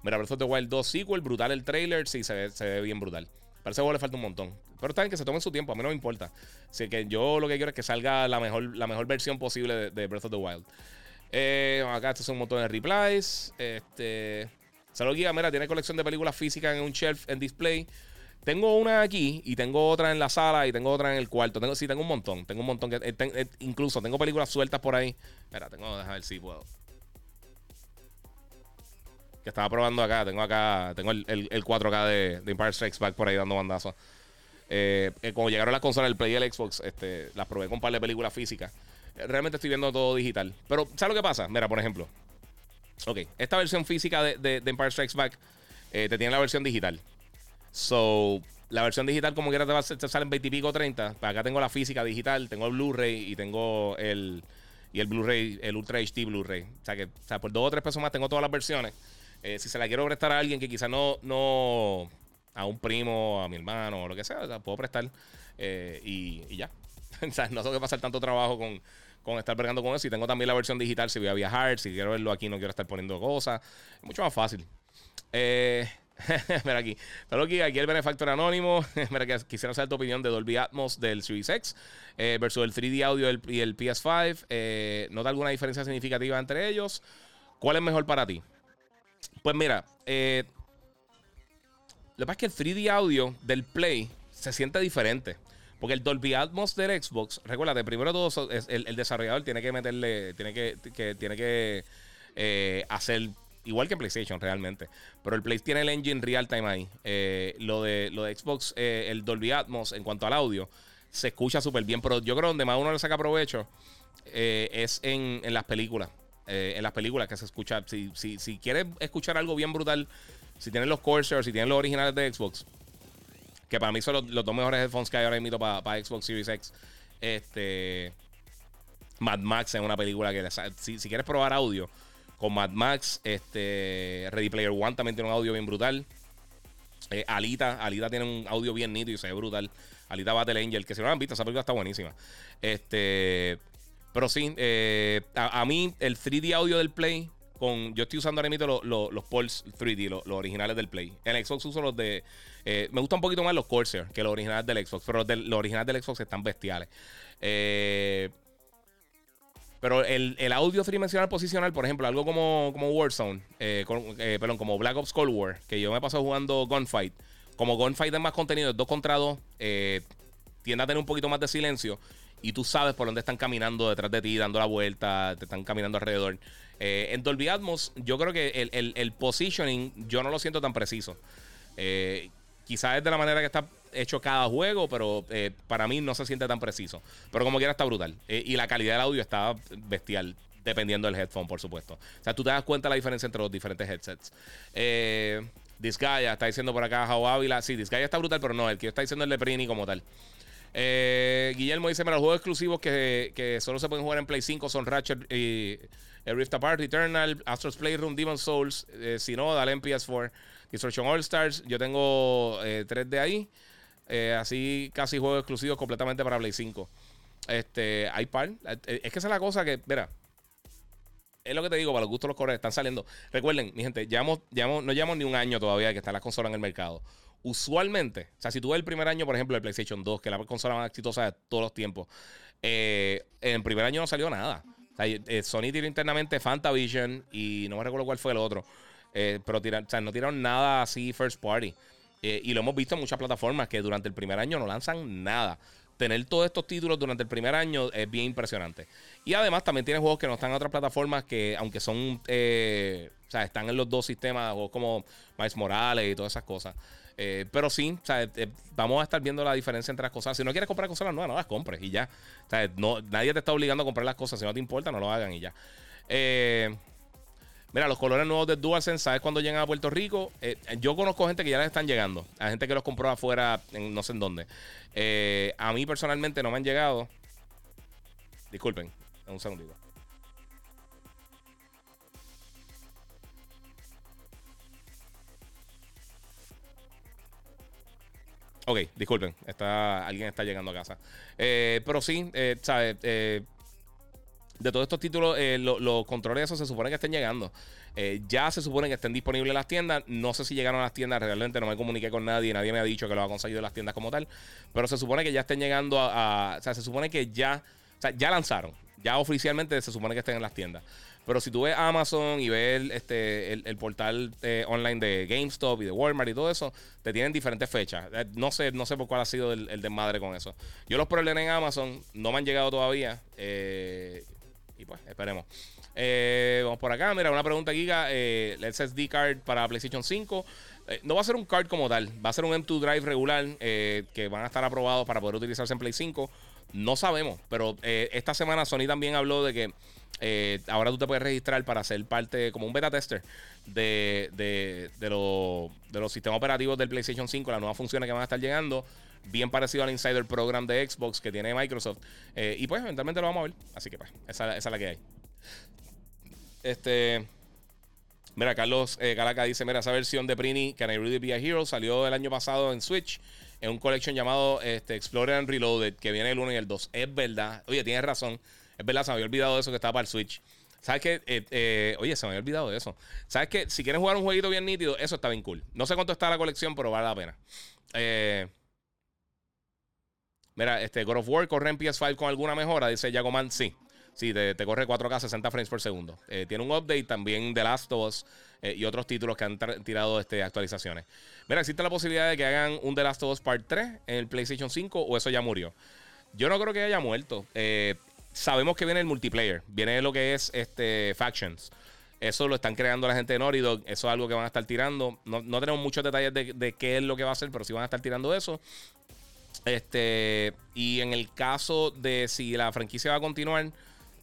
Mira, Breath of the Wild 2 sequel, brutal el trailer. Sí, se ve, se ve bien brutal. Para ese juego le falta un montón. Pero está que se tomen su tiempo, a mí no me importa. Así que yo lo que quiero es que salga la mejor, la mejor versión posible de, Breath of the Wild. acá estos son un montón de replies. Este. Salud Guía, mira, tiene colección de películas físicas en un shelf en display. Tengo una aquí y tengo otra en la sala y tengo otra en el cuarto. Tengo, sí, tengo un montón. Tengo un montón. Que, eh, eh, incluso tengo películas sueltas por ahí. Mira, tengo, déjame ver si puedo. Que estaba probando acá. Tengo acá. Tengo el, 4K de, de, Empire Strikes Back por ahí dando bandazos. Eh, como llegaron las consolas del Play y el Xbox, este, las probé con un par de películas físicas. Realmente estoy viendo todo digital. Pero, ¿sabes lo que pasa? Mira, por ejemplo. Ok, esta versión física de, Empire Strikes Back eh, te tiene la versión digital. So, La versión digital, como quiera, te, va, te sale en 20 y pico 30. Para acá tengo la física digital, tengo el Blu-ray y tengo el. Y el Blu-ray, el Ultra HD Blu-ray. O sea que o sea, por dos o tres pesos más tengo todas las versiones. Eh, si se la quiero prestar a alguien que quizás no, no. A un primo, a mi hermano o lo que sea, puedo prestar. Eh, y, ya. o sea, no tengo que pasar tanto trabajo con, con estar bregando con eso. Y tengo también la versión digital si voy a viajar, si quiero verlo aquí, no quiero estar poniendo cosas. Es mucho más fácil. Eh. Mira aquí. Aquí, aquí el benefactor anónimo. Mira que quisiera saber tu opinión de Dolby Atmos del Series X eh, versus el 3D audio y el PS5. Eh, ¿Nota alguna diferencia significativa entre ellos? ¿Cuál es mejor para ti? Pues mira, eh, lo que pasa es que el 3D audio del Play se siente diferente. Porque el Dolby Atmos del Xbox, recuérdate, primero todo, el, desarrollador tiene que meterle, tiene que, que tiene que eh, hacer igual que PlayStation realmente. Pero el Play tiene el engine real time ahí. Eh, lo, de, lo de Xbox, eh, el Dolby Atmos en cuanto al audio, se escucha súper bien. Pero yo creo que donde más uno le saca provecho eh, es en, las películas. en las películas que se escucha. Si, si, si quieres escuchar algo bien brutal, si tienes los Corsair, si tienes los originales de Xbox, que para mí son los, dos mejores headphones que hay ahora mismo para, Xbox Series X. Este. Mad Max en una película que si, si quieres probar audio con Mad Max. Este, Ready Player One también tiene un audio bien brutal. Eh, Alita, Alita tiene un audio bien nítido y se ve brutal. Alita Battle Angel, que si no lo han visto, esa película está buenísima. Este, pero sí, eh, a, mí el 3D audio del Play, con, yo estoy usando ahora mismo los, Pulse 3D, los, originales del Play. En Xbox uso los de, eh, me gusta un poquito más los Corsair que los originales del Xbox, pero los, los originales del Xbox están bestiales. Eh, pero el, audio tridimensional posicional, por ejemplo, algo como, como Warzone, eh, eh, perdón, como Black Ops Cold War, que yo me paso jugando Gunfight. Como Gunfight es más contenido, es 2 contra 2, eh, tiende a tener un poquito más de silencio y tú sabes por dónde están caminando detrás de ti, dando la vuelta, te están caminando alrededor. En Dolby Atmos, yo creo que el, el, positioning yo no lo siento tan preciso. quizás es de la manera que está hecho cada juego, pero eh, para mí no se siente tan preciso. Pero como quiera está brutal. Eh, y la calidad del audio está bestial, dependiendo del headphone, por supuesto. O sea, tú te das cuenta de la diferencia entre los diferentes headsets. Eh, está diciendo por acá, Jao Ávila. Sí, Disgaea está brutal, pero no, el que está diciendo el de Prini como tal. Eh, Guillermo dice: Mira, los juegos exclusivos que, que, solo se pueden jugar en Play 5 son Ratchet y Rift Apart, Eternal, Astro's Playroom, Demon Souls. si no, dale en PS4. Destruction All Stars. Yo tengo 3 de ahí. Eh, así casi juegos exclusivos completamente para Play 5. Este, hay par. Eh, es que esa es la cosa que, mira, es lo que te digo, para los gustos los correos están saliendo. Recuerden, mi gente, llevamos, llevamos, no llevamos ni un año todavía que están las consolas en el mercado. Usualmente, o sea, si tú ves el primer año, por ejemplo, de PlayStation 2, que es la consola más exitosa de todos los tiempos, eh, en el primer año no salió nada. Sony tiró internamente Fantavision y no me recuerdo cuál fue el otro. pero o sea, no tiraron nada así first party. Eh, y lo hemos visto en muchas plataformas que durante el primer año no lanzan nada. Tener todos estos títulos durante el primer año es bien impresionante. Y además también tiene juegos que no están en otras plataformas que, aunque son, eh, o sea, están en los dos sistemas, juegos como Miles Morales y todas esas cosas. Eh, pero sí, sea, vamos a estar viendo la diferencia entre las cosas. Si no quieres comprar consolas nuevas, no las compres y ya. Nadie te está obligando a comprar las cosas. Si no te importa, no lo hagan y ya. Eh, Mira, los colores nuevos de DualSense, ¿sabes cuándo llegan a Puerto Rico? Eh, yo conozco gente que ya les están llegando. Hay gente que los compró afuera, en no sé en dónde. Eh, a mí personalmente no me han llegado. Disculpen, un segundito. Ok, disculpen, está, alguien está llegando a casa. Eh, pero sí, ¿sabes? de todos estos títulos, eh, los controles de eso se supone que estén llegando. Eh, ya se supone que estén disponibles en las tiendas. No sé si llegaron a las tiendas, realmente no me comuniqué con nadie, nadie me ha dicho que lo ha conseguido en las tiendas como tal. Pero se supone que ya estén llegando a. o sea, se supone que ya. O sea, ya lanzaron. Ya oficialmente se supone que estén en las tiendas. Pero si tú ves Amazon y ves este, el, portal eh, online de GameStop y de Walmart y todo eso, te tienen diferentes fechas. no sé, no sé por cuál ha sido el, el desmadre con eso. Yo los problemas en Amazon no me han llegado todavía. Eh, y pues, esperemos. Eh, vamos por acá. Mira, una pregunta, Giga. Eh, el SSD card para PlayStation 5. Eh, no va a ser un card como tal. Va a ser un M2 Drive regular que van a estar aprobados para poder utilizarse en Play 5. No sabemos, pero esta semana Sony también habló de que eh, ahora tú te puedes registrar para ser parte, como un beta tester de, de, de, de los sistemas operativos del PlayStation 5, las nuevas funciones que van a estar llegando. Bien parecido al Insider Program de Xbox que tiene Microsoft. Eh, y pues eventualmente lo vamos a ver. Así que pues, esa, esa es la que hay. Este. Mira, Carlos eh, Calaca dice: Mira, esa versión de Prini, Can I Really Be a Hero, salió el año pasado en Switch. En un collection llamado este, Explorer and Reloaded, que viene el 1 y el 2. Es verdad. Oye, tienes razón. Es verdad, se me había olvidado de eso que estaba para el Switch. ¿Sabes qué? Eh, eh, oye, se me había olvidado de eso. ¿Sabes qué? Si quieres jugar un jueguito bien nítido, eso está bien cool. No sé cuánto está la colección, pero vale la pena. Eh, mira, este God of War corre en PS5 con alguna mejora, dice Jagoman. Sí. Sí, te, corre 4K 60 frames por segundo. tiene un update también de Last of Us y otros títulos que han tirado este, actualizaciones. Mira, existe la posibilidad de que hagan un The Last of Us Part 3 en el PlayStation 5 o eso ya murió. Yo no creo que haya muerto. Eh, sabemos que viene el multiplayer, viene lo que es este Factions. Eso lo están creando la gente de Naughty Eso es algo que van a estar tirando. No, tenemos muchos detalles de, qué es lo que va a hacer, pero sí van a estar tirando eso. Este, y en el caso de si la franquicia va a continuar,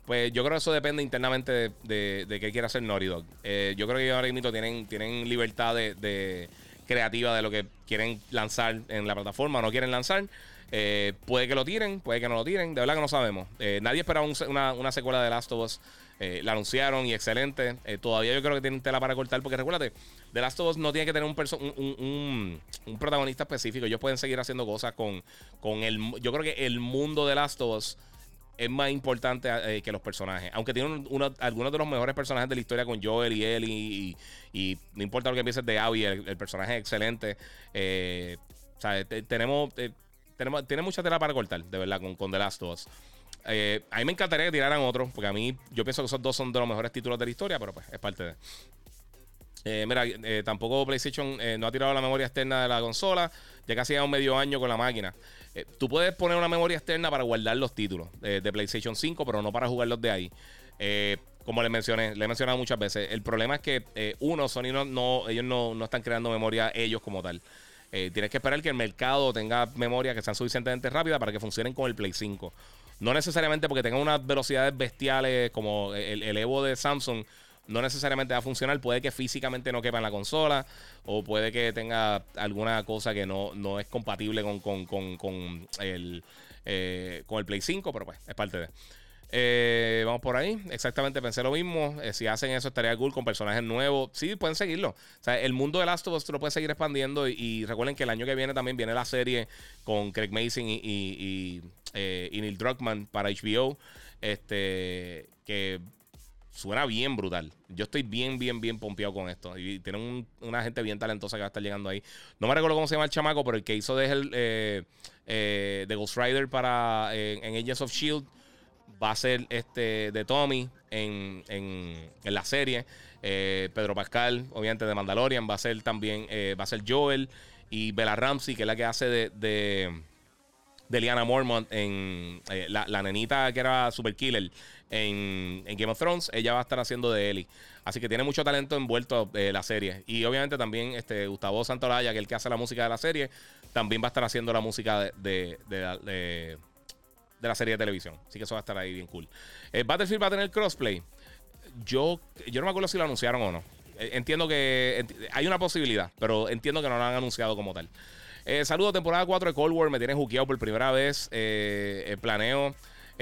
pues yo creo que eso depende internamente de, de, qué quiera hacer Naughty Dog. Eh, yo creo que ahora mismo tienen, tienen libertad de, creativa de lo que quieren lanzar en la plataforma o no quieren lanzar. Eh, puede que lo tiren, puede que no lo tiren. De verdad que no sabemos. Eh, nadie esperaba una, secuela de Last of Us. Eh, la anunciaron y excelente. todavía yo creo que tienen tela para cortar. Porque recuérdate, The Last of Us no tiene que tener un, un, protagonista específico. Ellos pueden seguir haciendo cosas con, con el. Yo creo que el mundo de Last of Us es más importante que los personajes. Aunque tienen algunos de los mejores personajes de la historia con Joel y Ellie. Y, no importa lo que pienses de Abby, el, personaje es excelente. o sea, tenemos tiene mucha tela para cortar, de verdad, con, con The Last of Us. Eh, a mí me encantaría que tiraran otro, porque a mí yo pienso que esos dos son de los mejores títulos de la historia, pero pues es parte de. Eh, mira, eh, tampoco PlayStation no ha tirado la memoria externa de la consola, ya casi ya un medio año con la máquina. tú puedes poner una memoria externa para guardar los títulos de PlayStation 5, pero no para jugarlos de ahí. como les mencioné, le he mencionado muchas veces, el problema es que uno, Sony no, no ellos no, no están creando memoria ellos como tal. Eh, tienes que esperar que el mercado tenga memoria que sean suficientemente rápida para que funcionen con el Play 5. No necesariamente porque tengan unas velocidades bestiales como el, Evo de Samsung, no necesariamente va a funcionar. Puede que físicamente no quepa en la consola o puede que tenga alguna cosa que no, no es compatible con, con, el, eh, con el Play 5, pero pues es parte de. Eh, vamos por ahí. Exactamente, pensé lo mismo. Eh, si hacen eso, estaría cool con personajes nuevos. Sí, pueden seguirlo. O sea, el mundo de Last of Us lo puede seguir expandiendo. Y, recuerden que el año que viene también viene la serie con Craig Mason y, y, eh, Neil Druckmann para HBO. Este, que suena bien brutal. Yo estoy bien, bien, bien pompeado con esto. Y tienen una gente bien talentosa que va a estar llegando ahí. No me recuerdo cómo se llama el chamaco, pero el que hizo de, de Ghost Rider para en Agents of Shield va a ser este de Tommy en, la serie. Eh, Pedro Pascal, obviamente de Mandalorian, va a ser también, eh, va a ser Joel. Y Bella Ramsey, que es la que hace de, de, de Liana Mormont en eh, la, nenita que era Super Killer en, Game of Thrones, ella va a estar haciendo de Ellie. Así que tiene mucho talento envuelto la serie. Y obviamente también este, Gustavo Santolaya, que es el que hace la música de la serie, también va a estar haciendo la música de de la serie de televisión. Así que eso va a estar ahí bien cool. Eh, Battlefield va a tener crossplay. Yo, yo no me acuerdo si lo anunciaron o no. Eh, entiendo que hay una posibilidad, pero entiendo que no lo han anunciado como tal. Eh, saludos, temporada 4 de Cold War. Me tiene juqueado por primera vez. planeo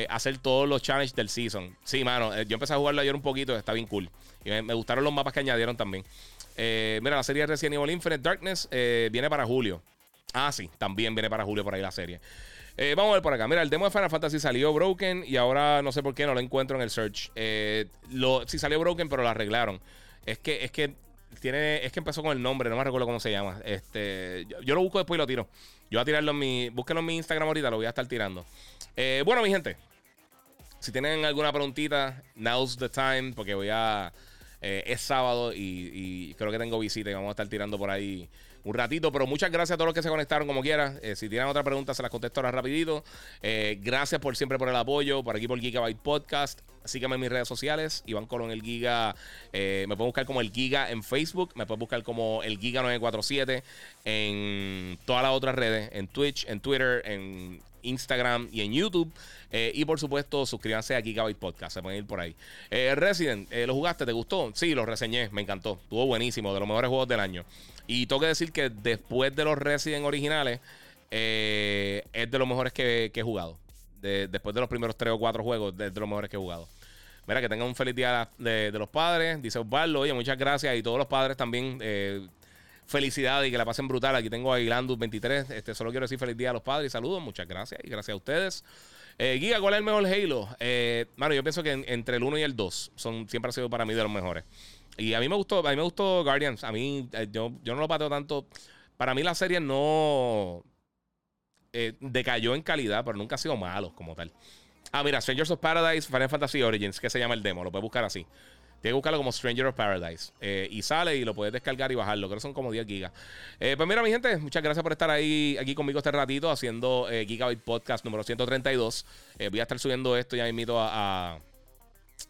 hacer todos los challenges del season. Sí, mano. yo empecé a jugarlo ayer un poquito. Está bien cool. Y me, gustaron los mapas que añadieron también. mira, la serie Resident Evil Infinite Darkness viene para julio. Ah, sí, también viene para julio por ahí la serie. Eh, vamos a ver por acá. Mira, el demo de Final Fantasy salió broken y ahora no sé por qué no lo encuentro en el search. Eh, lo, sí salió broken, pero lo arreglaron. Es que, es que tiene, es que empezó con el nombre, no me recuerdo cómo se llama. Este, yo, lo busco después y lo tiro. Yo voy a tirarlo en mi. Búsquenlo en mi Instagram ahorita, lo voy a estar tirando. Eh, bueno, mi gente. Si tienen alguna preguntita, now's the time, porque voy a. es sábado y, y creo que tengo visita y vamos a estar tirando por ahí un ratito. Pero muchas gracias a todos los que se conectaron como quiera. Eh, si tienen otra pregunta, se las contesto ahora rapidito. Eh, gracias por siempre por el apoyo. Por aquí por Gigabyte Podcast. Síganme en mis redes sociales. Iván Colón, el Giga. Eh, me pueden buscar como el Giga en Facebook. Me pueden buscar como el Giga 947 en todas las otras redes. En Twitch, en Twitter, en Instagram y en YouTube. y por supuesto, suscríbanse a Gigabyte Podcast. Se pueden ir por ahí. Resident, ¿lo jugaste? ¿Te gustó? Sí, lo reseñé. Me encantó. Estuvo buenísimo. De los mejores juegos del año. Y tengo que decir que después de los Resident originales, es de los mejores que, he jugado. después de los primeros tres o cuatro juegos, es de los mejores que he jugado. Mira, que tengan un feliz día de, los padres. Dice Osvaldo, oye, muchas gracias. Y todos los padres también, eh, felicidades y que la pasen brutal. Aquí tengo a Ilandus 23. Este, solo quiero decir feliz día a los padres saludos. Muchas gracias y gracias a ustedes. Eh, Giga, ¿cuál es el mejor Halo? Eh, yo pienso que entre el 1 y el 2 son, siempre ha sido para mí de los mejores. Y a mí me gustó, a mí me gustó Guardians. A mí, eh, yo, yo no lo pateo tanto. Para mí la serie no decayó en calidad, pero nunca ha sido malo como tal. Ah, mira, Strangers of Paradise, Final Fantasy Origins, que se llama el demo. Lo puedes buscar así. Tienes que buscarlo como Stranger of Paradise. Eh, y sale y lo puedes descargar y bajarlo. Creo que son como 10 gigas. Eh, pues mira, mi gente, muchas gracias por estar ahí aquí conmigo este ratito haciendo eh, Gigabyte Podcast número 132. voy a estar subiendo esto ya invito a,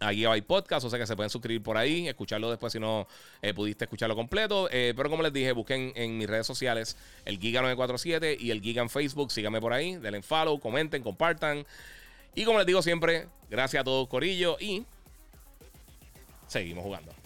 a, Gigabyte Podcast. O sea que se pueden suscribir por ahí, escucharlo después si no pudiste escucharlo completo. pero como les dije, busquen en mis redes sociales el Giga947 y el Giga en Facebook. Síganme por ahí, denle follow, comenten, compartan. Y como les digo siempre, gracias a todos, Corillo, y seguimos jugando.